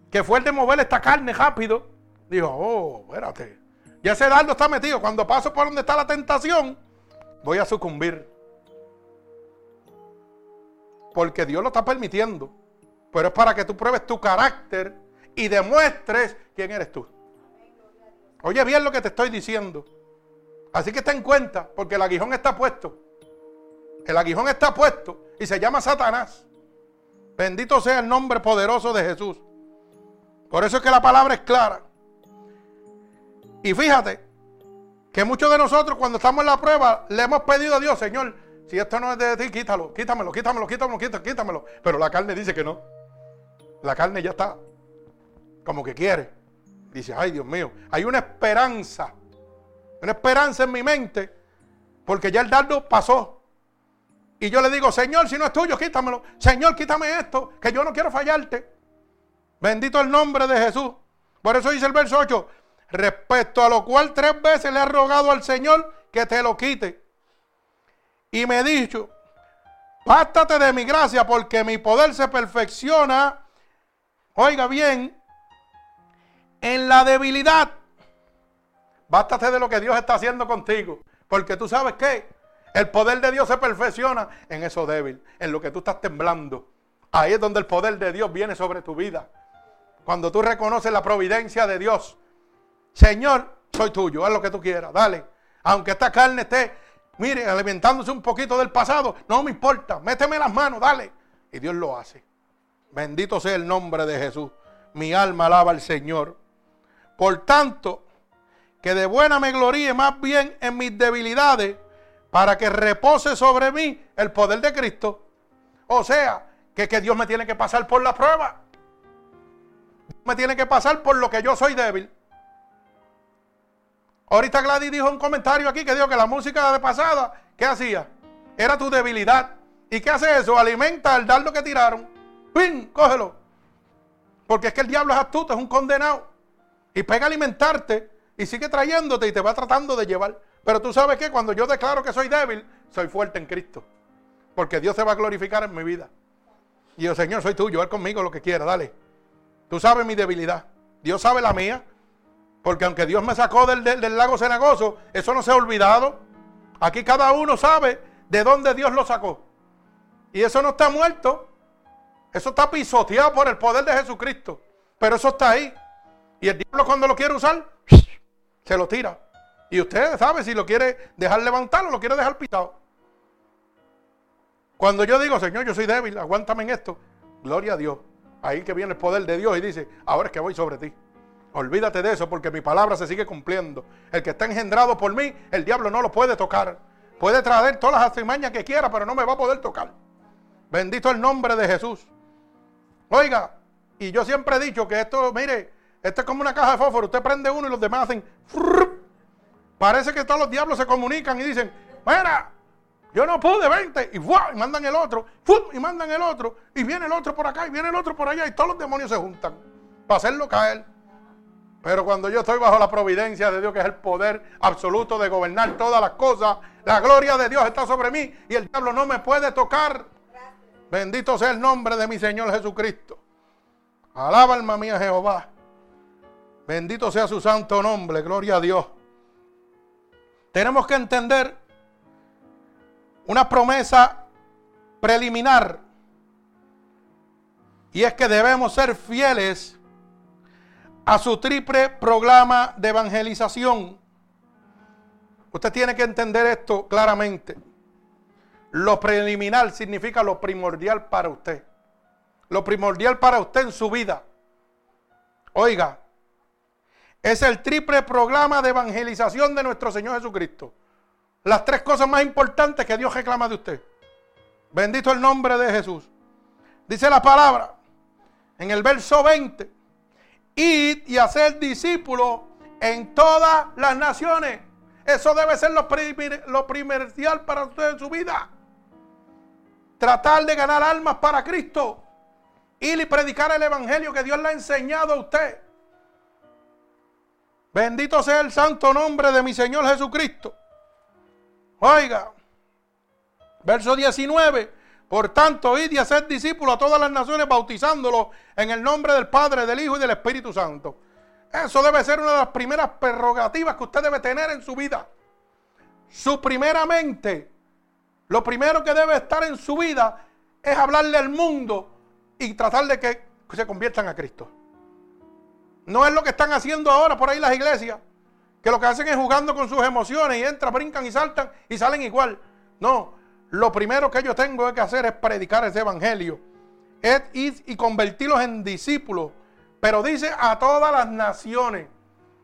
que fue el de mover esta carne rápido. Digo, oh, espérate. Ya ese dardo está metido. Cuando paso por donde está la tentación, voy a sucumbir. Porque Dios lo está permitiendo. Pero es para que tú pruebes tu carácter y demuestres quién eres tú. Oye bien lo que te estoy diciendo. Así que ten en cuenta, porque el aguijón está puesto. El aguijón está puesto y se llama Satanás. Bendito sea el nombre poderoso de Jesús. Por eso es que la palabra es clara. Y fíjate que muchos de nosotros cuando estamos en la prueba le hemos pedido a Dios, Señor, si esto no es de ti, quítalo, quítamelo, quítamelo, quítamelo, quítamelo, quítamelo. Pero la carne dice que no. La carne ya está como que quiere. Dice, ay Dios mío, hay una esperanza, una esperanza en mi mente, porque ya el dardo pasó. Y yo le digo, Señor, si no es tuyo, quítamelo. Señor, quítame esto, que yo no quiero fallarte. Bendito el nombre de Jesús. Por eso dice el verso 8, respecto a lo cual tres veces le ha rogado al Señor que te lo quite. Y me ha dicho, bástate de mi gracia porque mi poder se perfecciona, oiga bien, en la debilidad. Bástate de lo que Dios está haciendo contigo. Porque tú sabes que el poder de Dios se perfecciona en eso débil, en lo que tú estás temblando. Ahí es donde el poder de Dios viene sobre tu vida. Cuando tú reconoces la providencia de Dios. Señor, soy tuyo, haz lo que tú quieras, dale. Aunque esta carne esté, mire, alimentándose un poquito del pasado, no me importa, méteme las manos, dale. Y Dios lo hace. Bendito sea el nombre de Jesús. Mi alma alaba al Señor. Por tanto, que de buena me gloríe más bien en mis debilidades, para que repose sobre mí el poder de Cristo. O sea, que, que Dios me tiene que pasar por la prueba. me tiene que pasar por lo que yo soy débil. Ahorita Gladys dijo un comentario aquí que dijo que la música de pasada, ¿qué hacía? Era tu debilidad. ¿Y qué hace eso? Alimenta el dardo que tiraron. ¡Pin! Cógelo. Porque es que el diablo es astuto, es un condenado. Y pega a alimentarte y sigue trayéndote y te va tratando de llevar. Pero tú sabes que cuando yo declaro que soy débil, soy fuerte en Cristo. Porque Dios se va a glorificar en mi vida. Y yo, Señor, soy tuyo, haz conmigo lo que quiera, dale. Tú sabes mi debilidad. Dios sabe la mía. Porque aunque Dios me sacó del, del lago cenagoso, eso no se ha olvidado. Aquí cada uno sabe de dónde Dios lo sacó. Y eso no está muerto. Eso está pisoteado por el poder de Jesucristo. Pero eso está ahí. Y el diablo cuando lo quiere usar, se lo tira. Y usted sabe si lo quiere dejar levantar o lo quiere dejar pisado. Cuando yo digo, Señor, yo soy débil, aguántame en esto, gloria a Dios. Ahí que viene el poder de Dios y dice, ahora es que voy sobre ti. Olvídate de eso porque mi palabra se sigue cumpliendo. El que está engendrado por mí, el diablo no lo puede tocar. Puede traer todas las artimañas que quiera, pero no me va a poder tocar. Bendito el nombre de Jesús. Oiga, y yo siempre he dicho que esto, mire, esto es como una caja de fósforo. Usted prende uno y los demás hacen. Parece que todos los diablos se comunican y dicen: Mira, yo no pude, vente. Y, y mandan el otro. Y mandan el otro. Y viene el otro por acá y viene el otro por allá. Y todos los demonios se juntan para hacerlo caer. Pero cuando yo estoy bajo la providencia de Dios, que es el poder absoluto de gobernar todas las cosas, la gloria de Dios está sobre mí y el diablo no me puede tocar. Bendito sea el nombre de mi Señor Jesucristo. Alaba alma mía Jehová. Bendito sea su santo nombre, gloria a Dios. Tenemos que entender una promesa preliminar. Y es que debemos ser fieles a su triple programa de evangelización. Usted tiene que entender esto claramente. Lo preliminar significa lo primordial para usted. Lo primordial para usted en su vida. Oiga, es el triple programa de evangelización de nuestro Señor Jesucristo. Las tres cosas más importantes que Dios reclama de usted. Bendito el nombre de Jesús. Dice la palabra en el verso 20. Id y hacer discípulos en todas las naciones. Eso debe ser lo, lo primordial para usted en su vida. Tratar de ganar almas para Cristo. Ir y predicar el Evangelio que Dios le ha enseñado a usted. Bendito sea el santo nombre de mi Señor Jesucristo. Oiga, verso 19. Por tanto, id y hacer discípulos a todas las naciones, bautizándolos en el nombre del Padre, del Hijo y del Espíritu Santo. Eso debe ser una de las primeras prerrogativas que usted debe tener en su vida. Su primeramente, lo primero que debe estar en su vida es hablarle al mundo y tratar de que se conviertan a Cristo. No es lo que están haciendo ahora por ahí las iglesias. que lo que hacen es jugando con sus emociones y entran, brincan y saltan y salen igual. No, lo primero que yo tengo que hacer es predicar ese evangelio. Es ir y convertirlos en discípulos. Pero dice a todas las naciones.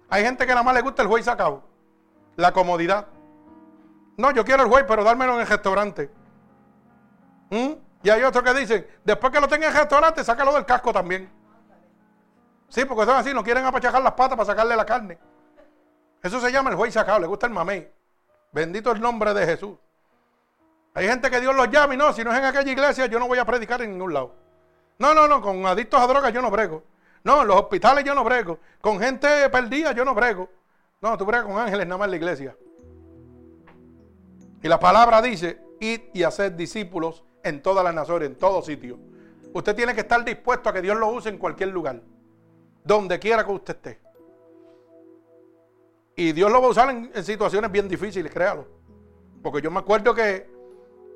Hay gente que nada más le gusta el juez sacado. La comodidad. No, yo quiero el juez, pero dármelo en el restaurante. ¿Mm? Y hay otros que dicen, después que lo tenga en el restaurante, sácalo del casco también. Sí, porque son así, no quieren apachajar las patas para sacarle la carne. Eso se llama el juez sacado, le gusta el mamey. Bendito el nombre de Jesús. Hay gente que Dios los llama y no, si no es en aquella iglesia, yo no voy a predicar en ningún lado. No, no, no, con adictos a drogas yo no brego. No, en los hospitales yo no brego. Con gente perdida yo no brego. No, tú bregas con ángeles nada más en la iglesia. Y la palabra dice, id y hacer discípulos en todas las naciones, en todo sitio. Usted tiene que estar dispuesto a que Dios lo use en cualquier lugar, donde quiera que usted esté. Y Dios lo va a usar en, situaciones bien difíciles, créalo. Porque yo me acuerdo que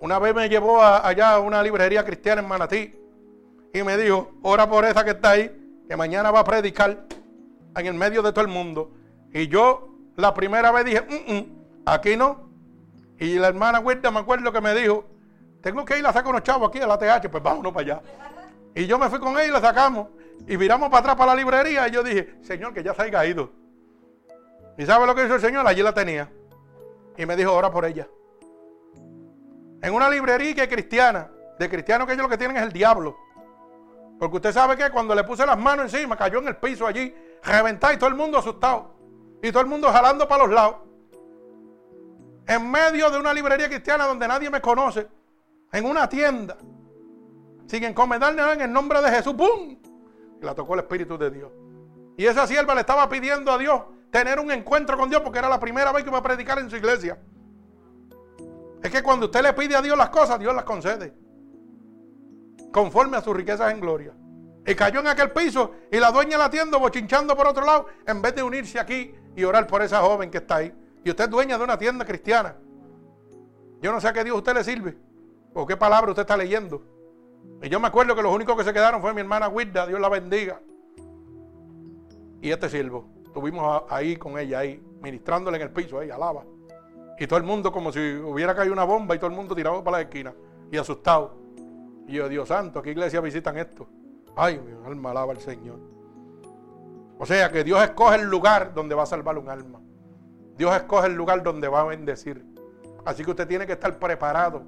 una vez me llevó allá a una librería cristiana en Manatí y me dijo, ora por esa que está ahí, que mañana va a predicar en el medio de todo el mundo. Y yo la primera vez dije, mm, mm, aquí no. Y la hermana Huerta me acuerdo que me dijo, tengo que ir a sacar unos chavos aquí a la TH, pues vámonos para allá. Y yo me fui con ella y la sacamos. Y miramos para atrás para la librería y yo dije, Señor, que ya se haya ido. ¿Y sabe lo que hizo el Señor? Allí la tenía. Y me dijo, ora por ella. En una librería que es cristiana, de cristianos que ellos lo que tienen es el diablo. Porque usted sabe que cuando le puse las manos encima, cayó en el piso allí, reventado y todo el mundo asustado. Y todo el mundo jalando para los lados. En medio de una librería cristiana donde nadie me conoce en una tienda, sin encomendarle en el nombre de Jesús, ¡pum! Y la tocó el Espíritu de Dios. Y esa sierva le estaba pidiendo a Dios tener un encuentro con Dios porque era la primera vez que iba a predicar en su iglesia. Es que cuando usted le pide a Dios las cosas, Dios las concede. Conforme a sus riquezas en gloria. Y cayó en aquel piso y la dueña la tienda bochinchando por otro lado, en vez de unirse aquí y orar por esa joven que está ahí. Y usted es dueña de una tienda cristiana. Yo no sé a qué Dios usted le sirve. ¿O qué palabra usted está leyendo? Y yo me acuerdo que los únicos que se quedaron fue mi hermana Wilda, Dios la bendiga. Y este siervo. Estuvimos ahí con ella, ahí, ministrándole en el piso, ahí, alaba. Y todo el mundo como si hubiera caído una bomba y todo el mundo tirado para la esquina y asustado. Y yo, Dios santo, ¿a qué iglesia visitan esto? Ay, mi alma alaba al Señor. O sea que Dios escoge el lugar donde va a salvar un alma. Dios escoge el lugar donde va a bendecir. Así que usted tiene que estar preparado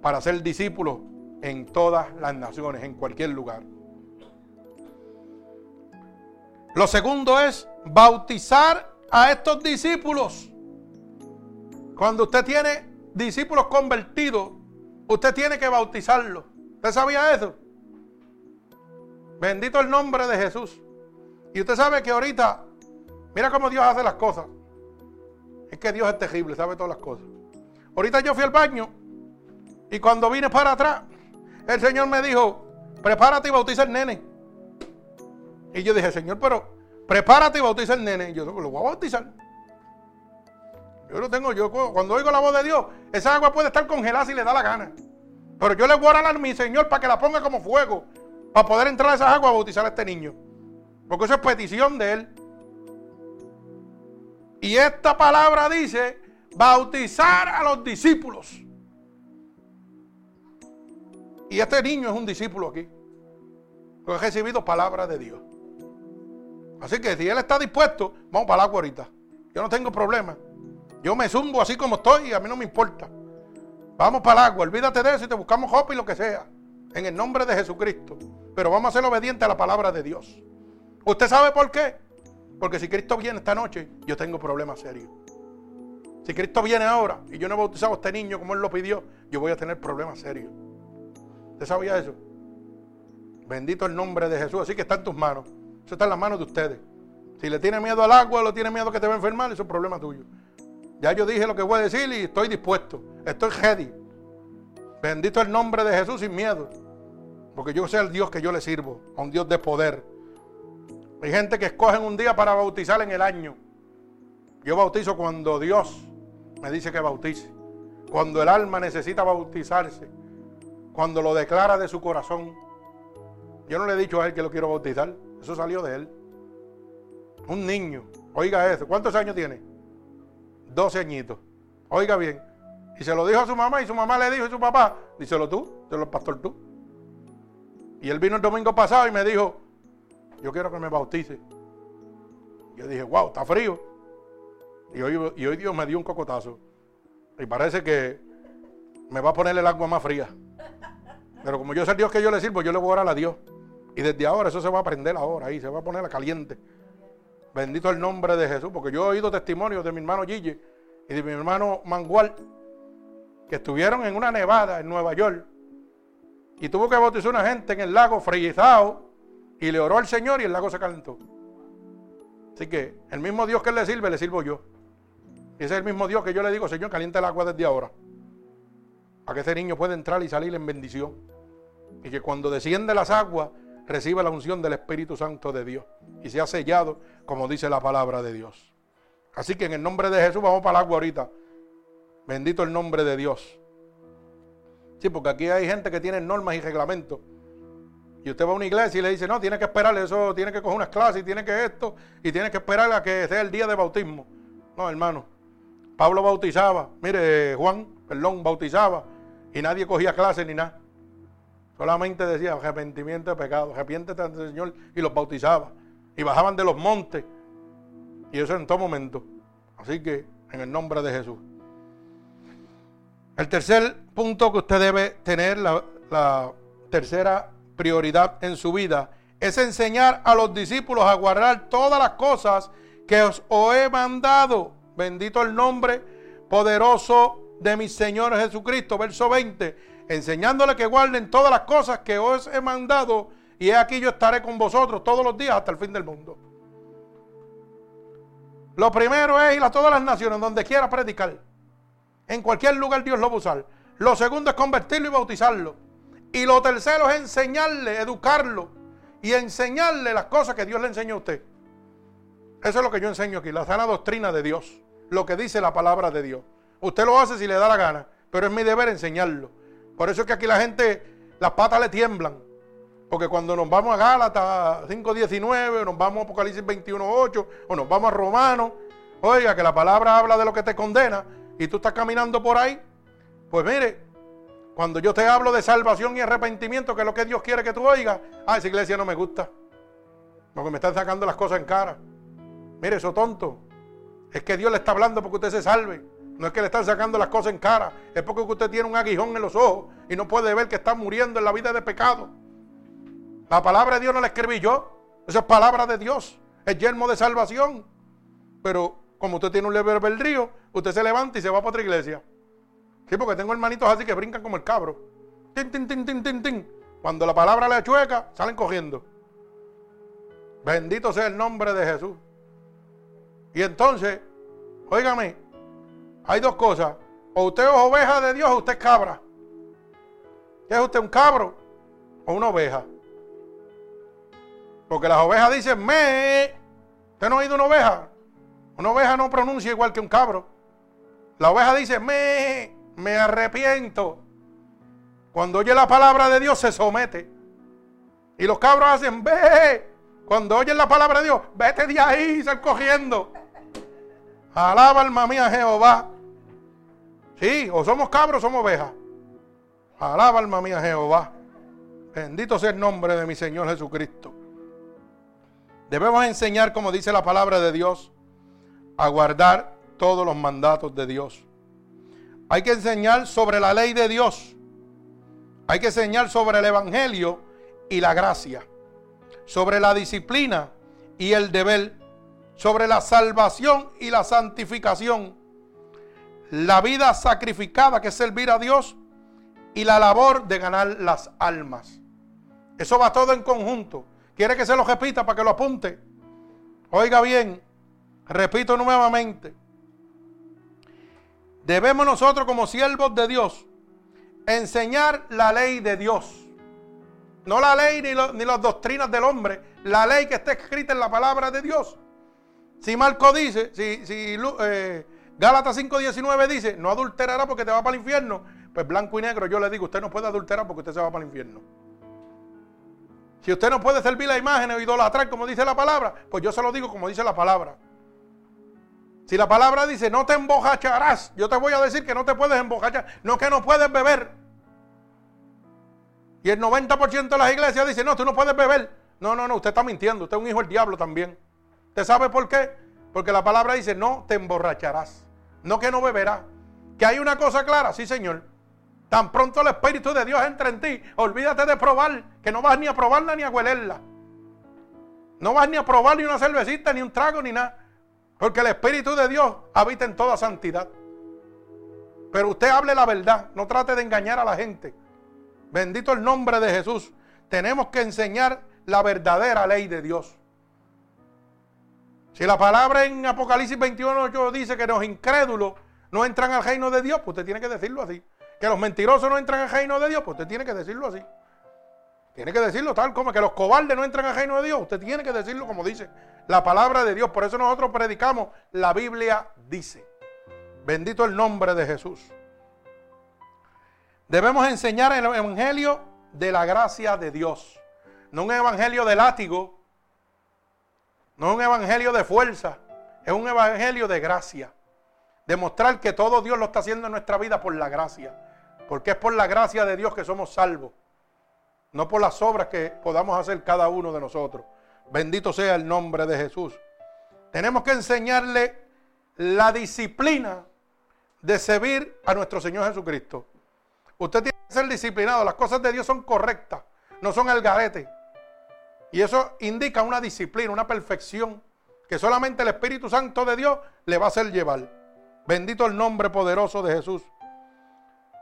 para ser discípulo en todas las naciones, en cualquier lugar. Lo segundo es bautizar a estos discípulos. Cuando usted tiene discípulos convertidos, usted tiene que bautizarlos. ¿Usted sabía eso? Bendito el nombre de Jesús. Y usted sabe que ahorita, mira cómo Dios hace las cosas. Es que Dios es terrible, sabe todas las cosas. Ahorita yo fui al baño y cuando vine para atrás, el Señor me dijo, prepárate y bautiza el nene. Y yo dije, Señor, pero prepárate y bautiza el nene. Y yo lo voy a bautizar. Yo lo tengo, yo cuando oigo la voz de Dios, esa agua puede estar congelada si le da la gana. Pero yo le voy a orar a mi Señor para que la ponga como fuego, para poder entrar a esa agua a bautizar a este niño. Porque eso es petición de Él. Y esta palabra dice, bautizar a los discípulos. Y este niño es un discípulo aquí. Que ha recibido palabra de Dios. Así que si él está dispuesto, vamos para el agua ahorita. Yo no tengo problema. Yo me zumbo así como estoy y a mí no me importa. Vamos para el agua, olvídate de eso y te buscamos hope y lo que sea. En el nombre de Jesucristo. Pero vamos a ser obedientes a la palabra de Dios. ¿Usted sabe por qué? Porque si Cristo viene esta noche, yo tengo problemas serios. Si Cristo viene ahora y yo no he bautizado a este niño como Él lo pidió, yo voy a tener problemas serios. ¿Usted sabía eso? Bendito el nombre de Jesús. Así que está en tus manos. Eso está en las manos de ustedes. Si le tiene miedo al agua o le tiene miedo que te va a enfermar, eso es un problema tuyo. Ya yo dije lo que voy a decir y estoy dispuesto. Estoy ready. Bendito el nombre de Jesús sin miedo. Porque yo sé el Dios que yo le sirvo. A un Dios de poder. Hay gente que escogen un día para bautizar en el año. Yo bautizo cuando Dios me dice que bautice. Cuando el alma necesita bautizarse. Cuando lo declara de su corazón. Yo no le he dicho a él que lo quiero bautizar. Eso salió de él. Un niño. Oiga eso. ¿Cuántos años tiene? 12 añitos. Oiga bien. Y se lo dijo a su mamá y su mamá le dijo a su papá, díselo tú, díselo pastor tú. Y él vino el domingo pasado y me dijo, yo quiero que me bautice. Yo dije, wow, está frío. Y hoy, y hoy Dios me dio un cocotazo. Y parece que me va a poner el agua más fría. Pero como yo sé el Dios que yo le sirvo, yo le voy a orar a Dios. Y desde ahora eso se va a prender ahora ahí, se va a poner a caliente. Bendito el nombre de Jesús, porque yo he oído testimonios de mi hermano Gigi y de mi hermano Mangual, que estuvieron en una nevada en Nueva York y tuvo que bautizar una gente en el lago frillizado y le oró al Señor y el lago se calentó. Así que el mismo Dios que le sirve, le sirvo yo. Ese es el mismo Dios que yo le digo, Señor, calienta el agua desde ahora. Para que ese niño pueda entrar y salir en bendición. Y que cuando desciende las aguas, reciba la unción del Espíritu Santo de Dios. Y sea sellado, como dice la palabra de Dios. Así que en el nombre de Jesús vamos para el agua ahorita. Bendito el nombre de Dios. Sí, porque aquí hay gente que tiene normas y reglamentos. Y usted va a una iglesia y le dice, no, tiene que esperar eso, tiene que coger unas clases y tiene que esto, y tiene que esperar a que sea el día de bautismo. No, hermano. Pablo bautizaba, mire, Juan, perdón, bautizaba, y nadie cogía clases ni nada. Solamente decía arrepentimiento de pecado, arrepiéntete ante el Señor, y los bautizaba. Y bajaban de los montes. Y eso en todo momento. Así que, en el nombre de Jesús. El tercer punto que usted debe tener, la, la tercera prioridad en su vida, es enseñar a los discípulos a guardar todas las cosas que os he mandado. Bendito el nombre poderoso de mi Señor Jesucristo. Verso 20. Enseñándole que guarden todas las cosas que os he mandado. Y aquí yo estaré con vosotros todos los días hasta el fin del mundo. Lo primero es ir a todas las naciones, donde quiera predicar. En cualquier lugar Dios lo va a usar. Lo segundo es convertirlo y bautizarlo. Y lo tercero es enseñarle, educarlo y enseñarle las cosas que Dios le enseñó a usted. Eso es lo que yo enseño aquí, la sana doctrina de Dios, lo que dice la palabra de Dios. Usted lo hace si le da la gana, pero es mi deber enseñarlo. Por eso es que aquí la gente, las patas le tiemblan. Porque cuando nos vamos a Gálatas 5.19, o nos vamos a Apocalipsis 21.8, o nos vamos a Romanos, oiga, que la palabra habla de lo que te condena, y tú estás caminando por ahí, pues mire, cuando yo te hablo de salvación y arrepentimiento, que es lo que Dios quiere que tú oigas, ah, esa iglesia no me gusta. Porque me están sacando las cosas en cara. Mire, eso tonto. Es que Dios le está hablando porque usted se salve. No es que le están sacando las cosas en cara. Es porque usted tiene un aguijón en los ojos y no puede ver que está muriendo en la vida de pecado. La palabra de Dios no la escribí yo. Esa es palabra de Dios. Es yermo de salvación. Pero como usted tiene un leve río, usted se levanta y se va para otra iglesia. Sí, porque tengo hermanitos así que brincan como el cabro. Tin, tin, tin, tin, tin, tin. Cuando la palabra le chueca, salen cogiendo. Bendito sea el nombre de Jesús. Y entonces, óigame, hay dos cosas. O usted es oveja de Dios o usted es cabra. ¿Qué es usted, un cabro o una oveja? Porque las ovejas dicen me. ¿Usted no ha oído una oveja? Una oveja no pronuncia igual que un cabro. La oveja dice me me arrepiento. Cuando oye la palabra de Dios se somete. Y los cabros hacen, ve. Cuando oyen la palabra de Dios, vete de ahí, sal cogiendo. Alaba alma mía Jehová. Sí, o somos cabros o somos ovejas. Alaba alma mía Jehová. Bendito sea el nombre de mi Señor Jesucristo. Debemos enseñar, como dice la palabra de Dios, a guardar todos los mandatos de Dios. Hay que enseñar sobre la ley de Dios. Hay que enseñar sobre el Evangelio y la gracia. Sobre la disciplina y el deber. Sobre la salvación y la santificación. La vida sacrificada que es servir a Dios. Y la labor de ganar las almas. Eso va todo en conjunto. ¿Quiere que se lo repita para que lo apunte? Oiga bien, repito nuevamente. Debemos nosotros como siervos de Dios enseñar la ley de Dios. No la ley ni, las doctrinas del hombre, la ley que está escrita en la palabra de Dios. Si Marco dice, si, si eh, Gálatas 5.19 dice, no adulterará porque te va para el infierno, pues blanco y negro yo le digo, usted no puede adulterar porque usted se va para el infierno. Si usted no puede servir la imagen o idolatrar como dice la palabra, pues yo se lo digo como dice la palabra. Si la palabra dice no te embojacharás, yo te voy a decir que no te puedes embojachar, no que no puedes beber. Y el 90% de las iglesias dice, no, tú no puedes beber. No, no, no, usted está mintiendo, usted es un hijo del diablo también. ¿Usted sabe por qué? Porque la palabra dice, no te emborracharás, no que no beberás. Que hay una cosa clara, sí Señor. Tan pronto el Espíritu de Dios entra en ti, olvídate de probar, que no vas ni a probarla ni a huelerla. No vas ni a probar ni una cervecita, ni un trago, ni nada. Porque el Espíritu de Dios habita en toda santidad. Pero usted hable la verdad, no trate de engañar a la gente. Bendito el nombre de Jesús. Tenemos que enseñar la verdadera ley de Dios. Si la palabra en Apocalipsis 21 dice que los incrédulos no entran al reino de Dios, pues usted tiene que decirlo así. Que los mentirosos no entran al reino de Dios, pues usted tiene que decirlo así. Tiene que decirlo tal como que los cobardes no entran al reino de Dios. Usted tiene que decirlo como dice la palabra de Dios. Por eso nosotros predicamos, la Biblia dice. Bendito el nombre de Jesús. Debemos enseñar el evangelio de la gracia de Dios. No un evangelio de látigo, no un evangelio de fuerza, es un evangelio de gracia. Demostrar que todo Dios lo está haciendo en nuestra vida por la gracia. Porque es por la gracia de Dios que somos salvos. No por las obras que podamos hacer cada uno de nosotros. Bendito sea el nombre de Jesús. Tenemos que enseñarle la disciplina de servir a nuestro Señor Jesucristo. Usted tiene que ser disciplinado. Las cosas de Dios son correctas, no son el garete. Y eso indica una disciplina, una perfección que solamente el Espíritu Santo de Dios le va a hacer llevar. Bendito el nombre poderoso de Jesús.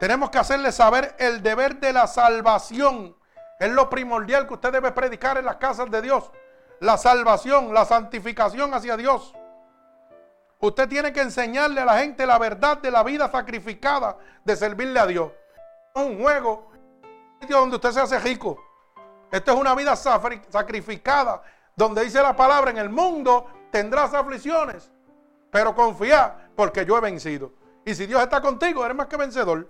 Tenemos que hacerle saber el deber de la salvación. Es lo primordial que usted debe predicar en las casas de Dios la salvación, la santificación hacia Dios. Usted tiene que enseñarle a la gente la verdad de la vida sacrificada de servirle a Dios. No es un juego, donde usted se hace rico. Esto es una vida sacrificada, donde dice la palabra, en el mundo tendrás aflicciones, pero confía, porque yo he vencido. Y si Dios está contigo, eres más que vencedor.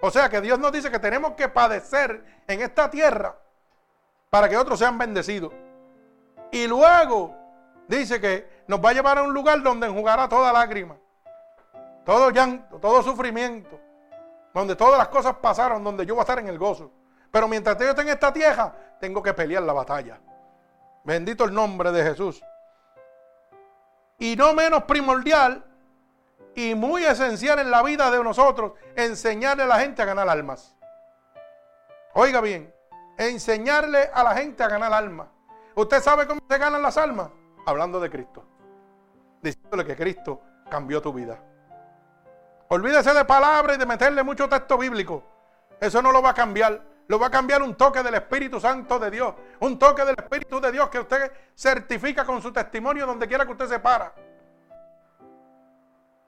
O sea que Dios nos dice que tenemos que padecer en esta tierra para que otros sean bendecidos. Y luego dice que nos va a llevar a un lugar donde enjugará toda lágrima, todo llanto, todo sufrimiento, donde todas las cosas pasaron, donde yo voy a estar en el gozo. Pero mientras yo esté en esta tierra, tengo que pelear la batalla. Bendito el nombre de Jesús. Y no menos primordial y muy esencial en la vida de nosotros, enseñarle a la gente a ganar almas. Oiga bien, enseñarle a la gente a ganar almas. ¿Usted sabe cómo se ganan las almas? Hablando de Cristo. Diciéndole que Cristo cambió tu vida. Olvídese de palabras y de meterle mucho texto bíblico. Eso no lo va a cambiar. Lo va a cambiar un toque del Espíritu Santo de Dios. Un toque del Espíritu de Dios que usted certifica con su testimonio donde quiera que usted se para.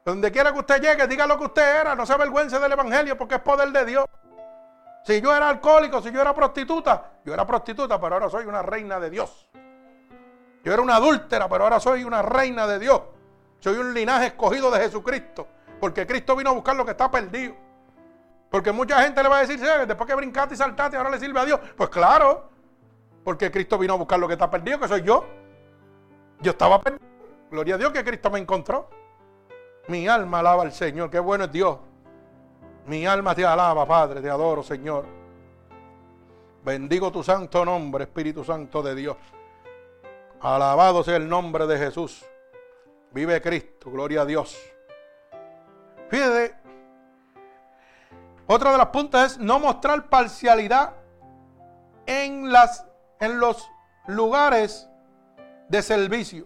Donde quiera que usted llegue, diga lo que usted era. No se avergüence del Evangelio porque es poder de Dios. Si yo era alcohólico, si yo era prostituta, yo era prostituta, pero ahora soy una reina de Dios. Yo era una adúltera, pero ahora soy una reina de Dios. Soy un linaje escogido de Jesucristo. Porque Cristo vino a buscar lo que está perdido. Porque mucha gente le va a decir, después que brincaste y saltaste, ahora le sirve a Dios. Pues claro, porque Cristo vino a buscar lo que está perdido, que soy yo. Yo estaba perdido. Gloria a Dios que Cristo me encontró. Mi alma alaba al Señor, qué bueno es Dios. Mi alma te alaba, Padre, te adoro, Señor. Bendigo tu santo nombre, Espíritu Santo de Dios. Alabado sea el nombre de Jesús. Vive Cristo, gloria a Dios. Fíjate, otra de las puntas es no mostrar parcialidad en, las, en los lugares de servicio.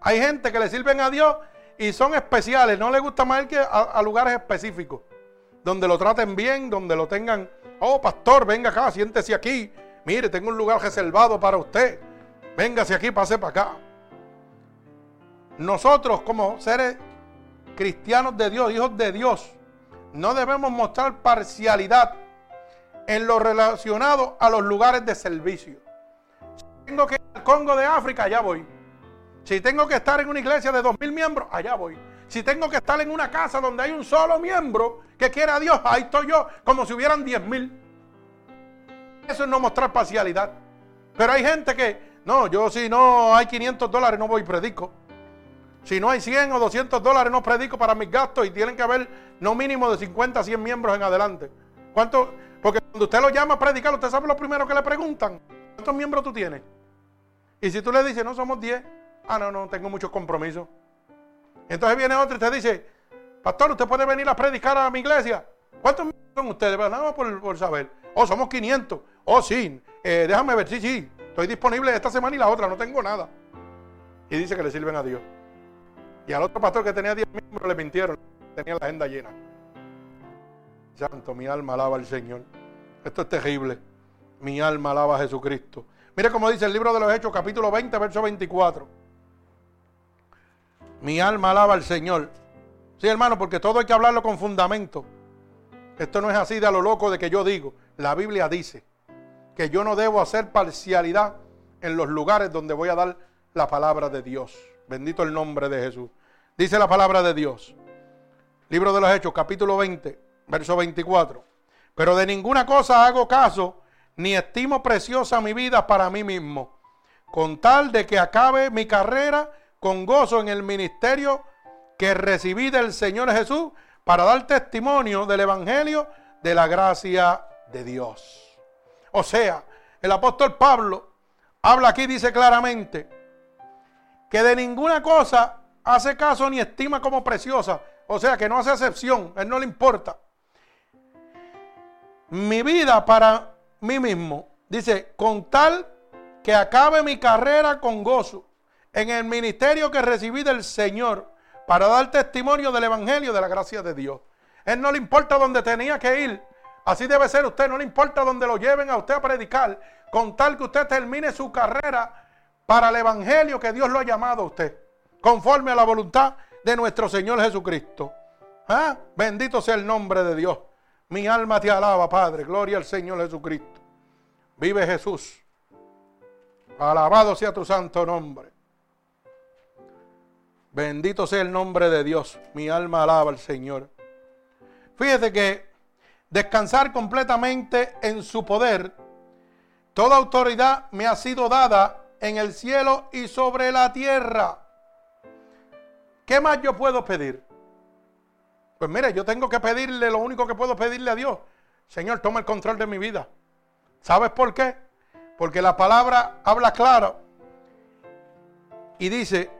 Hay gente que le sirven a Dios y son especiales. No le gusta más que a, lugares específicos. Donde lo traten bien, donde lo tengan. Oh, pastor, venga acá, siéntese aquí. Mire, tengo un lugar reservado para usted. Véngase aquí, pase para acá. Nosotros, como seres cristianos de Dios, hijos de Dios, no debemos mostrar parcialidad en lo relacionado a los lugares de servicio. Si tengo que ir al Congo de África, allá voy. Si tengo que estar en una iglesia de dos mil miembros, allá voy. Si tengo que estar en una casa donde hay un solo miembro que quiera a Dios, ahí estoy yo, como si hubieran diez mil. Eso es no mostrar parcialidad. Pero hay gente que, no, yo si no hay 500 dólares no voy y predico. Si no hay 100 o 200 dólares, no predico para mis gastos y tienen que haber no mínimo de 50 a 100 miembros en adelante. ¿Cuánto? Porque cuando usted lo llama a predicar, usted sabe lo primero que le preguntan. ¿Cuántos miembros tú tienes? Y si tú le dices, no somos 10, ah, no, no, tengo muchos compromisos. Entonces viene otro y te dice, pastor, usted puede venir a predicar a mi iglesia. ¿Cuántos miembros son ustedes? Nada por, por saber. Oh, somos 500. Oh, sí. Eh, déjame ver. Sí, sí. Estoy disponible esta semana y la otra. No tengo nada. Y dice que le sirven a Dios. Y al otro pastor que tenía 10 miembros le mintieron. Tenía la agenda llena. Santo, mi alma alaba al Señor. Esto es terrible. Mi alma alaba a Jesucristo. Mire cómo dice el libro de los Hechos, capítulo 20, verso 24. Mi alma alaba al Señor. Sí, hermano, porque todo hay que hablarlo con fundamento. Esto no es así de a lo loco de que yo digo. La Biblia dice que yo no debo hacer parcialidad en los lugares donde voy a dar la palabra de Dios. Bendito el nombre de Jesús. Dice la palabra de Dios. Libro de los Hechos, capítulo 20, verso 24. Pero de ninguna cosa hago caso, ni estimo preciosa mi vida para mí mismo, con tal de que acabe mi carrera con gozo en el ministerio que recibí del Señor Jesús para dar testimonio del Evangelio de la gracia de Dios. O sea, el apóstol Pablo habla aquí, dice claramente, que de ninguna cosa hace caso ni estima como preciosa. O sea, que no hace excepción, a él no le importa. Mi vida para mí mismo, dice, con tal que acabe mi carrera con gozo en el ministerio que recibí del Señor para dar testimonio del Evangelio de la gracia de Dios. Él no le importa dónde tenía que ir. Así debe ser usted. No le importa dónde lo lleven a usted a predicar. Con tal que usted termine su carrera para el Evangelio que Dios lo ha llamado a usted. Conforme a la voluntad de nuestro Señor Jesucristo. ¿Ah? Bendito sea el nombre de Dios. Mi alma te alaba, Padre. Gloria al Señor Jesucristo. Vive Jesús. Alabado sea tu santo nombre. Bendito sea el nombre de Dios. Mi alma alaba al Señor. Fíjese que descansar completamente en su poder, toda autoridad me ha sido dada en el cielo y sobre la tierra. ¿Qué más yo puedo pedir? Pues mire, yo tengo que pedirle lo único que puedo pedirle a Dios. Señor, toma el control de mi vida. ¿Sabes por qué? Porque la palabra habla claro y dice,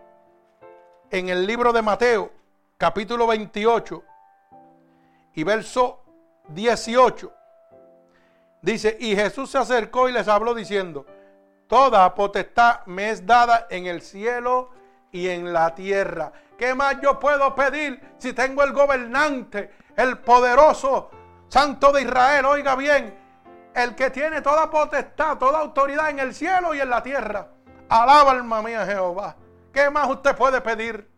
en el libro de Mateo, capítulo 28 y verso 18. Dice, y Jesús se acercó y les habló diciendo, toda potestad me es dada en el cielo y en la tierra. ¿Qué más yo puedo pedir si tengo el gobernante, el poderoso Santo de Israel? Oiga bien, el que tiene toda potestad, toda autoridad en el cielo y en la tierra. Alaba alma mía Jehová. ¿Qué más usted puede pedir?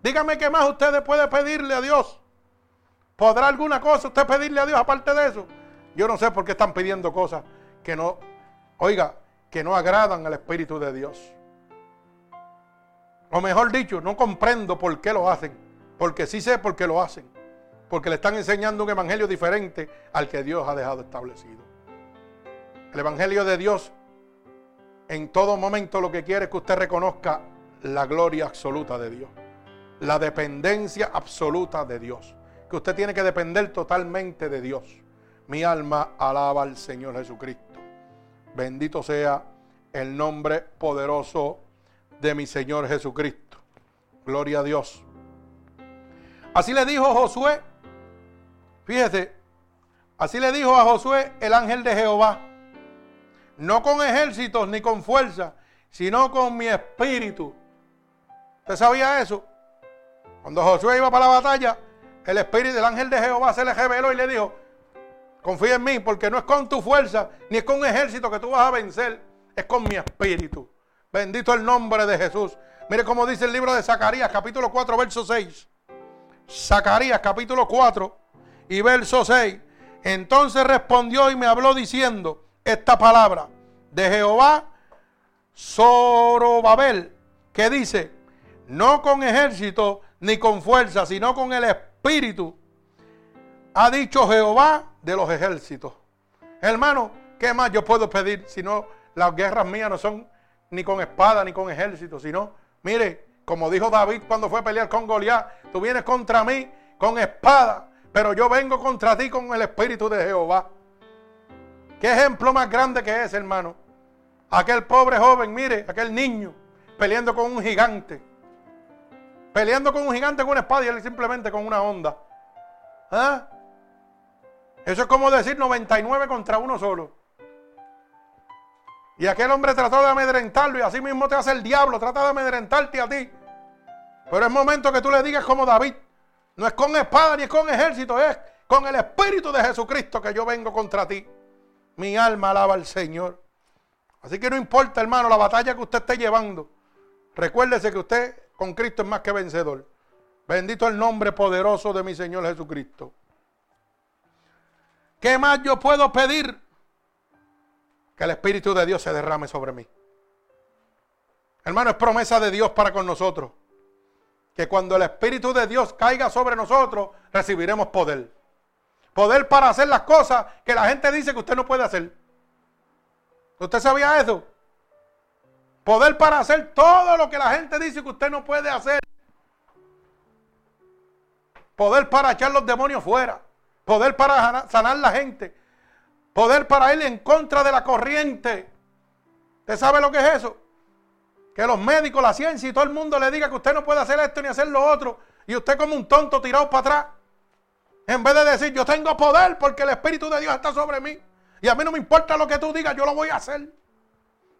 Dígame qué más usted puede pedirle a Dios. ¿Podrá alguna cosa usted pedirle a Dios aparte de eso? Yo no sé por qué están pidiendo cosas que no, oiga, que no agradan al Espíritu de Dios. O mejor dicho, no comprendo por qué lo hacen. Porque sí sé por qué lo hacen. Porque le están enseñando un evangelio diferente al que Dios ha dejado establecido. El evangelio de Dios en todo momento lo que quiere es que usted reconozca la gloria absoluta de Dios, la dependencia absoluta de Dios, que usted tiene que depender totalmente de Dios. Mi alma alaba al Señor Jesucristo. Bendito sea el nombre poderoso de mi Señor Jesucristo. Gloria a Dios. Así le dijo Josué, fíjese, así le dijo a Josué el ángel de Jehová, no con ejércitos ni con fuerza, sino con mi espíritu ¿Usted sabía eso? Cuando Josué iba para la batalla, el espíritu del ángel de Jehová se le reveló y le dijo, confía en mí, porque no es con tu fuerza, ni es con un ejército que tú vas a vencer, es con mi espíritu. Bendito el nombre de Jesús. Mire cómo dice el libro de Zacarías, capítulo 4, verso 6. Zacarías, capítulo 4 y verso 6. Entonces respondió y me habló diciendo esta palabra de Jehová, Zorobabel, que dice, no con ejército ni con fuerza, sino con el espíritu, ha dicho Jehová de los ejércitos. Hermano, ¿qué más yo puedo pedir si no las guerras mías no son ni con espada ni con ejército, sino, mire, Como dijo David cuando fue a pelear con Goliat, tú vienes contra mí con espada, pero yo vengo contra ti con el Espíritu de Jehová. ¿Qué ejemplo más grande que es, hermano? Aquel pobre joven, mire, aquel niño, peleando con un gigante. Peleando con un gigante con una espada y él simplemente con una onda. ¿Ah? Eso es como decir 99 contra uno solo. Y aquel hombre trató de amedrentarlo y así mismo te hace el diablo, trata de amedrentarte a ti. Pero es momento que tú le digas como David, no es con espada ni es con ejército, es con el Espíritu de Jesucristo que yo vengo contra ti. Mi alma alaba al Señor. Así que no importa, hermano, la batalla que usted esté llevando. Recuérdese que usted con Cristo es más que vencedor. Bendito el nombre poderoso de mi Señor Jesucristo. ¿Qué más yo puedo pedir? Que el Espíritu de Dios se derrame sobre mí. Hermano, es promesa de Dios para con nosotros. Que cuando el Espíritu de Dios caiga sobre nosotros, recibiremos poder. Poder para hacer las cosas que la gente dice que usted no puede hacer. ¿Usted sabía eso? Poder para hacer todo lo que la gente dice que usted no puede hacer. Poder para echar los demonios fuera. Poder para sanar la gente. Poder para ir en contra de la corriente. ¿Usted sabe lo que es eso? Que los médicos, la ciencia y todo el mundo le diga que usted no puede hacer esto ni hacer lo otro. Y usted como un tonto tirado para atrás. En vez de decir, yo tengo poder porque el Espíritu de Dios está sobre mí. Y a mí no me importa lo que tú digas, yo lo voy a hacer.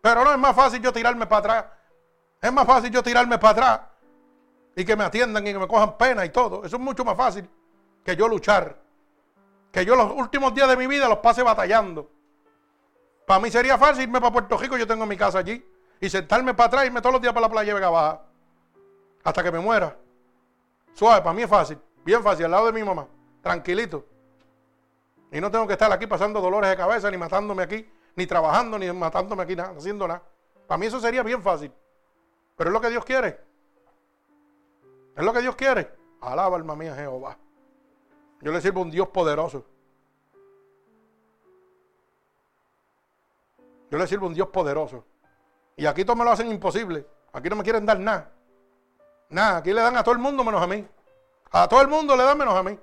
Pero no es más fácil yo tirarme para atrás. Es más fácil yo tirarme para atrás y que me atiendan y que me cojan pena y todo. Eso es mucho más fácil que yo luchar. Que yo los últimos días de mi vida los pase batallando. Para mí sería fácil irme para Puerto Rico, yo tengo mi casa allí. Y sentarme para atrás irme todos los días para la playa Vega Baja. Hasta que me muera. Suave, para mí es fácil. Bien fácil, al lado de mi mamá. Tranquilito. Y no tengo que estar aquí pasando dolores de cabeza, ni matándome aquí, ni trabajando, ni matándome aquí, nada, haciendo nada. Para mí eso sería bien fácil. Pero es lo que Dios quiere. Es lo que Dios quiere. Alaba alma mía Jehová. Yo le sirvo a un Dios poderoso. Yo le sirvo a un Dios poderoso. Y aquí todos me lo hacen imposible. Aquí no me quieren dar nada. Nada. Aquí le dan a todo el mundo menos a mí. A todo el mundo le dan menos a mí.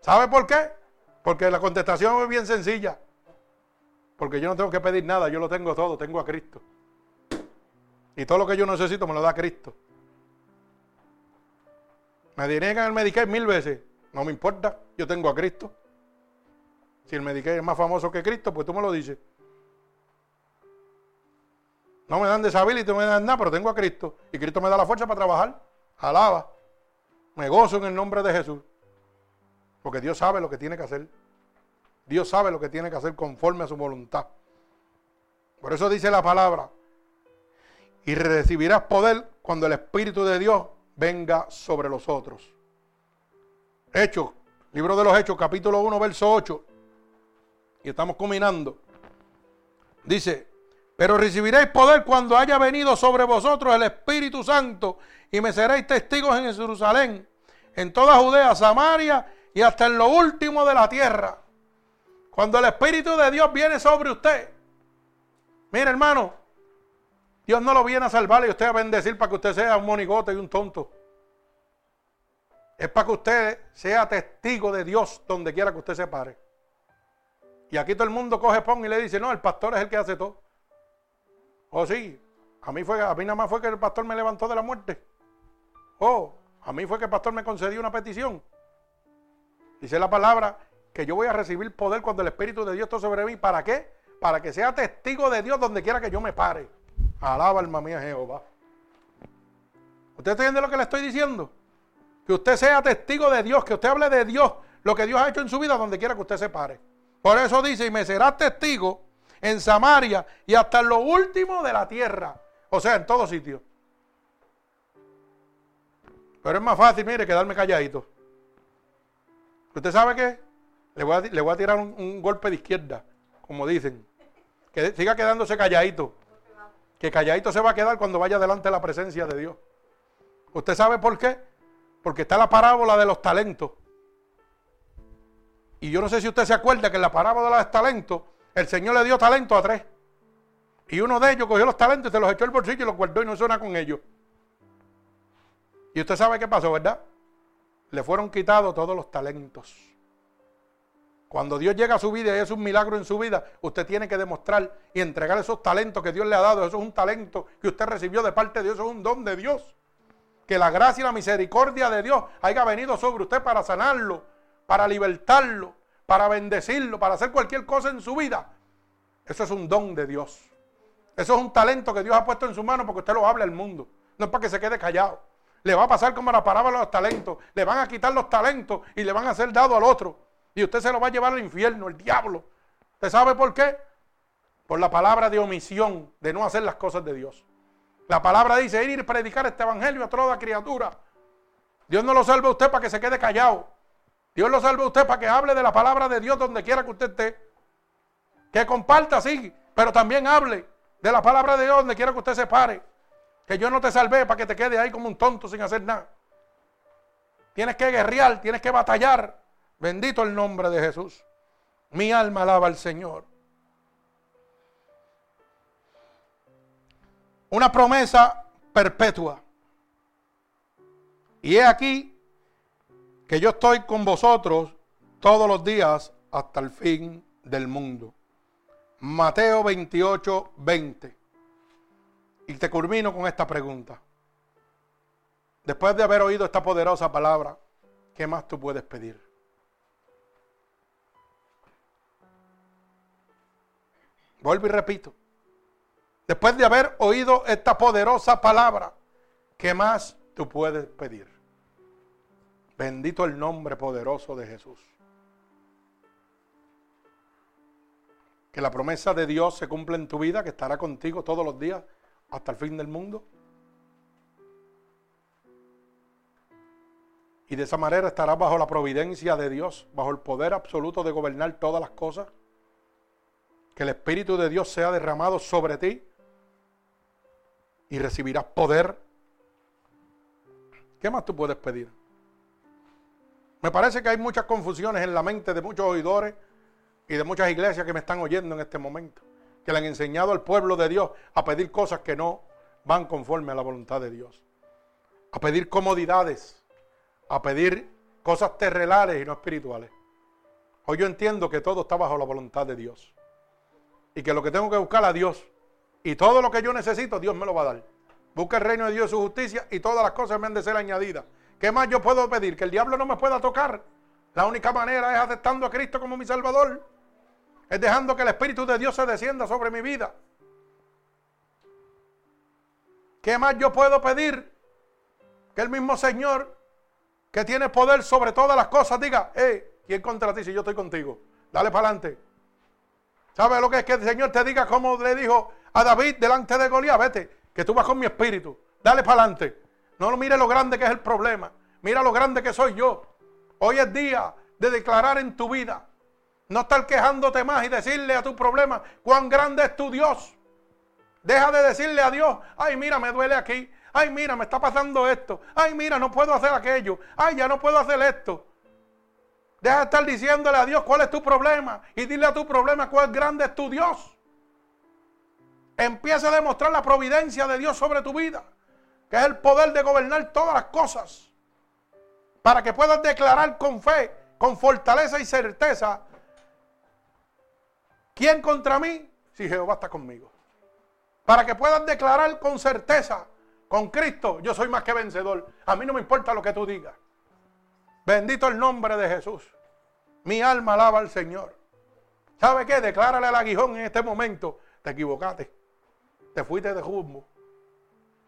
¿Sabe por qué? Porque la contestación es bien sencilla. Porque yo no tengo que pedir nada, yo lo tengo todo, tengo a Cristo. Y todo lo que yo necesito me lo da Cristo. Me deniegan el Medicaid mil veces. No me importa, yo tengo a Cristo. Si el Medicaid es más famoso que Cristo, pues tú me lo dices. No me dan deshabilito, no me dan nada, pero tengo a Cristo. Y Cristo me da la fuerza para trabajar. Alaba. Me gozo en el nombre de Jesús. Porque Dios sabe lo que tiene que hacer. Dios sabe lo que tiene que hacer conforme a su voluntad. Por eso dice la palabra. Y recibirás poder cuando el Espíritu de Dios venga sobre los otros. Hechos, libro de los Hechos, capítulo 1, verso 8. Y estamos combinando. Dice, pero recibiréis poder cuando haya venido sobre vosotros el Espíritu Santo y me seréis testigos en Jerusalén, en toda Judea, Samaria y hasta en lo último de la tierra. Cuando el Espíritu de Dios viene sobre usted, mire hermano, Dios no lo viene a salvar y usted a bendecir para que usted sea un monigote y un tonto. Es para que usted sea testigo de Dios donde quiera que usted se pare. Y aquí todo el mundo coge pon y le dice, no, el pastor es el que hace todo. Oh, sí, a mí, fue, a mí nada más fue que el pastor me levantó de la muerte. Oh, a mí fue que el pastor me concedió una petición. Dice la palabra que yo voy a recibir poder cuando el Espíritu de Dios esté sobre mí. ¿Para qué? Para que sea testigo de Dios donde quiera que yo me pare. Alaba alma mía Jehová. ¿Usted entiende lo que le estoy diciendo? Que usted sea testigo de Dios, que usted hable de Dios, lo que Dios ha hecho en su vida donde quiera que usted se pare. Por eso dice, y me serás testigo en Samaria y hasta en lo último de la tierra. O sea, en todo sitio. Pero es más fácil, mire, quedarme calladito. ¿Usted sabe qué? Le voy a, le voy a tirar un, golpe de izquierda, como dicen. Que siga quedándose calladito. Que calladito se va a quedar cuando vaya delante de la presencia de Dios. ¿Usted sabe por qué? Porque está la parábola de los talentos. Y yo no sé si usted se acuerda que en la parábola de los talentos, el Señor le dio talento a tres. Y uno de ellos cogió los talentos se los echó al bolsillo y los guardó y no hizo nada con ellos. Y usted sabe qué pasó, ¿verdad? Le fueron quitados todos los talentos. Cuando Dios llega a su vida y es un milagro en su vida, usted tiene que demostrar y entregar esos talentos que Dios le ha dado. Eso es un talento que usted recibió de parte de Dios, eso es un don de Dios. Que la gracia y la misericordia de Dios haya venido sobre usted para sanarlo, para libertarlo, para bendecirlo, para hacer cualquier cosa en su vida. Eso es un don de Dios. Eso es un talento que Dios ha puesto en su mano porque usted lo habla al mundo. No es para que se quede callado. Le va a pasar como la parábola de los talentos. Le van a quitar los talentos y le van a hacer dado al otro. Y usted se lo va a llevar al infierno, el diablo. ¿Usted sabe por qué? Por la palabra de omisión, de no hacer las cosas de Dios. La palabra dice ir y predicar este evangelio a toda criatura. Dios no lo salve a usted para que se quede callado. Dios lo salve a usted para que hable de la palabra de Dios donde quiera que usted esté. Que comparta, sí, pero también hable de la palabra de Dios donde quiera que usted se pare. Que yo no te salvé para que te quede ahí como un tonto sin hacer nada. Tienes que guerrear, tienes que batallar. Bendito el nombre de Jesús. Mi alma alaba al Señor. Una promesa perpetua. Y he aquí que yo estoy con vosotros todos los días hasta el fin del mundo. Mateo 28, 20. Y te culmino con esta pregunta. Después de haber oído esta poderosa palabra, ¿qué más tú puedes pedir? Vuelvo y repito. Después de haber oído esta poderosa palabra, ¿qué más tú puedes pedir? Bendito el nombre poderoso de Jesús. Que la promesa de Dios se cumpla en tu vida, que estará contigo todos los días hasta el fin del mundo. Y de esa manera estarás bajo la providencia de Dios, bajo el poder absoluto de gobernar todas las cosas. Que el Espíritu de Dios sea derramado sobre ti y recibirás poder. ¿Qué más tú puedes pedir? Me parece que hay muchas confusiones en la mente de muchos oidores y de muchas iglesias que me están oyendo en este momento que le han enseñado al pueblo de Dios a pedir cosas que no van conforme a la voluntad de Dios. A pedir comodidades, a pedir cosas terrenales y no espirituales. Hoy yo entiendo que todo está bajo la voluntad de Dios. Y que lo que tengo que buscar a Dios y todo lo que yo necesito, Dios me lo va a dar. Busca el reino de Dios y su justicia y todas las cosas me han de ser añadidas. ¿Qué más yo puedo pedir? Que el diablo no me pueda tocar. La única manera es aceptando a Cristo como mi Salvador. Es dejando que el Espíritu de Dios se descienda sobre mi vida. ¿Qué más yo puedo pedir? Que el mismo Señor, que tiene poder sobre todas las cosas, diga, hey, ¿quién contra ti si yo estoy contigo? Dale para adelante. ¿Sabes lo que es que el Señor te diga como le dijo a David delante de Goliat? Vete, que tú vas con mi espíritu. Dale para adelante. No mire lo grande que es el problema. Mira lo grande que soy yo. Hoy es día de declarar en tu vida no estar quejándote más y decirle a tu problema cuán grande es tu Dios. Deja de decirle a Dios, ay mira, me duele aquí. Ay mira, me está pasando esto. Ay mira, no puedo hacer aquello. Ay, ya no puedo hacer esto. Deja de estar diciéndole a Dios cuál es tu problema. Y dile a tu problema cuán grande es tu Dios. Empieza a demostrar la providencia de Dios sobre tu vida. Que es el poder de gobernar todas las cosas. Para que puedas declarar con fe, con fortaleza y certeza ¿Quién contra mí? Si Jehová está conmigo. Para que puedan declarar con certeza, con Cristo, yo soy más que vencedor. A mí no me importa lo que tú digas. Bendito el nombre de Jesús. Mi alma alaba al Señor. ¿Sabe qué? Declárale al aguijón en este momento. Te equivocaste. Te fuiste de jumbo.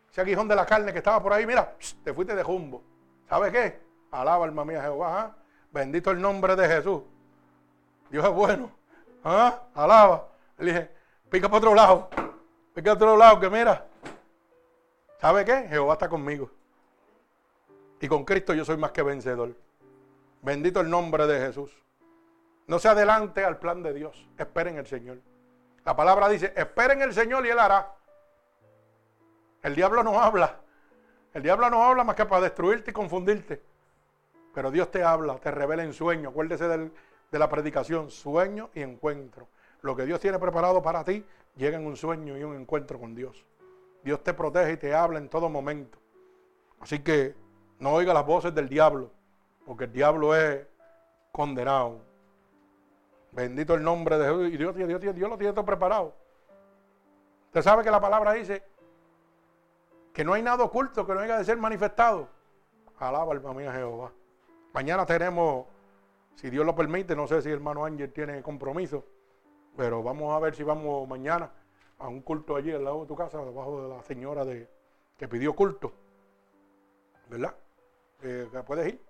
Ese aguijón de la carne que estaba por ahí, mira, te fuiste de jumbo. ¿Sabe qué? Alaba alma mía Jehová. ¿ah? Bendito el nombre de Jesús. Dios es bueno. ¿Ah? Alaba. Le dije, pica para otro lado. Pica para otro lado, que mira. ¿Sabe qué? Jehová está conmigo. Y con Cristo yo soy más que vencedor. Bendito el nombre de Jesús. No se adelante al plan de Dios. Esperen el Señor. La palabra dice, esperen el Señor y Él hará. El diablo no habla. El diablo no habla más que para destruirte y confundirte. Pero Dios te habla, te revela en sueño. Acuérdese de la predicación, sueño y encuentro. lo que Dios tiene preparado para ti llega en un sueño y un encuentro con Dios. Dios te protege y te habla en todo momento. Así que no oiga las voces del diablo, porque el diablo es condenado. Bendito el nombre de Jesús. Y Dios, Dios, Dios, Dios lo tiene todo preparado. Usted sabe que la palabra dice que no hay nada oculto que no haya de ser manifestado. Alaba alma mía Jehová. Mañana tenemos, si Dios lo permite, no sé si el hermano Ángel tiene compromiso, pero vamos a ver si vamos mañana a un culto allí al lado de tu casa, debajo de la señora de, que pidió culto. ¿Verdad? Eh, puedes ir.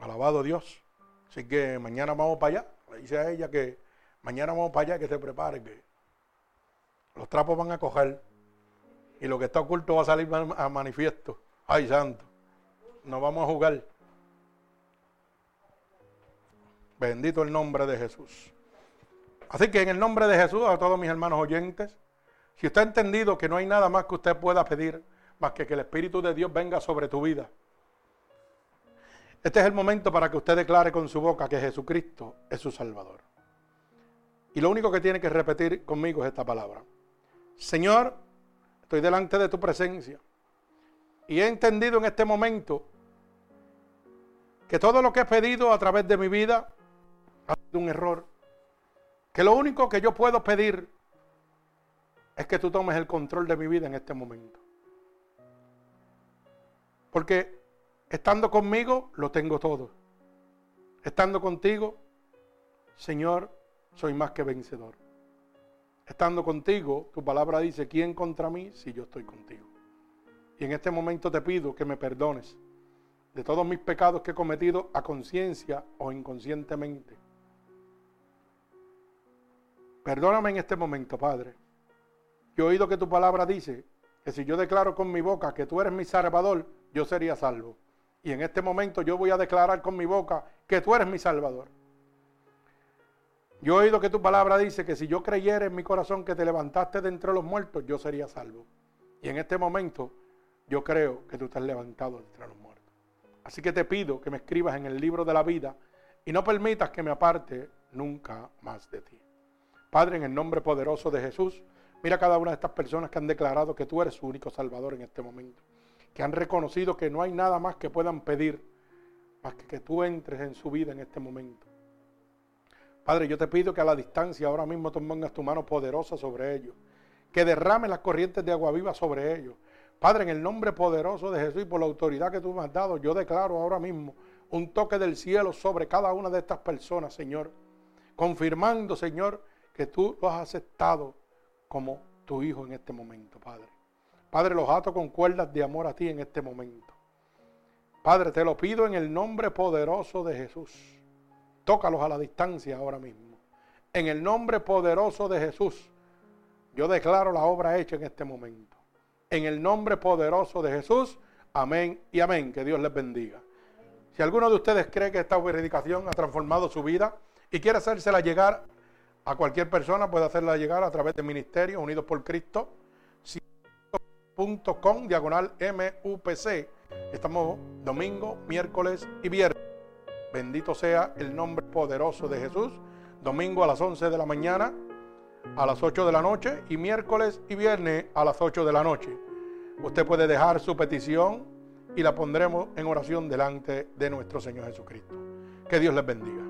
Alabado Dios. Así que mañana vamos para allá. Le dice a ella que mañana vamos para allá, que se prepare, que los trapos van a coger y lo que está oculto va a salir a manifiesto. Ay, santo. No vamos a jugar. Bendito el nombre de Jesús. Así que en el nombre de Jesús, a todos mis hermanos oyentes, si usted ha entendido que no hay nada más que usted pueda pedir, más que que el Espíritu de Dios venga sobre tu vida. Este es el momento para que usted declare con su boca que Jesucristo es su Salvador. Y lo único que tiene que repetir conmigo es esta palabra. Señor, estoy delante de tu presencia. Y he entendido en este momento que todo lo que he pedido a través de mi vida ha sido un error. Que lo único que yo puedo pedir es que tú tomes el control de mi vida en este momento. Porque estando conmigo lo tengo todo. Estando contigo, Señor, soy más que vencedor. Estando contigo, tu palabra dice, ¿quién contra mí si yo estoy contigo? Y en este momento te pido que me perdones de todos mis pecados que he cometido a conciencia o inconscientemente. Perdóname en este momento, Padre. Yo he oído que tu palabra dice que si yo declaro con mi boca que tú eres mi Salvador, yo sería salvo. Y en este momento yo voy a declarar con mi boca que tú eres mi Salvador. Yo he oído que tu palabra dice que si yo creyera en mi corazón que te levantaste de entre los muertos, yo sería salvo. Y en este momento yo creo que tú estás levantado de entre los muertos. Así que te pido que me escribas en el libro de la vida y no permitas que me aparte nunca más de ti. Padre, en el nombre poderoso de Jesús, mira cada una de estas personas que han declarado que tú eres su único Salvador en este momento, que han reconocido que no hay nada más que puedan pedir más que que tú entres en su vida en este momento. Padre, yo te pido que a la distancia ahora mismo tú pongas tu mano poderosa sobre ellos, que derrame las corrientes de agua viva sobre ellos, Padre, en el nombre poderoso de Jesús y por la autoridad que tú me has dado, yo declaro ahora mismo un toque del cielo sobre cada una de estas personas, Señor. Confirmando, Señor, que tú lo has aceptado como tu hijo en este momento, Padre. Padre, los ato con cuerdas de amor a ti en este momento. Padre, te lo pido en el nombre poderoso de Jesús. Tócalos a la distancia ahora mismo. En el nombre poderoso de Jesús, yo declaro la obra hecha en este momento. En el nombre poderoso de Jesús. Amén y amén. Que Dios les bendiga. Si alguno de ustedes cree que esta predicación ha transformado su vida y quiere hacérsela llegar a cualquier persona, puede hacerla llegar a través de Ministerio Unidos por Cristo, com diagonal MUPC. Estamos domingo, miércoles y viernes. Bendito sea el nombre poderoso de Jesús. Domingo a las 11 de la mañana a las 8 de la noche y miércoles y viernes a las 8 de la noche. Usted puede dejar su petición y la pondremos en oración delante de nuestro Señor Jesucristo. Que Dios les bendiga.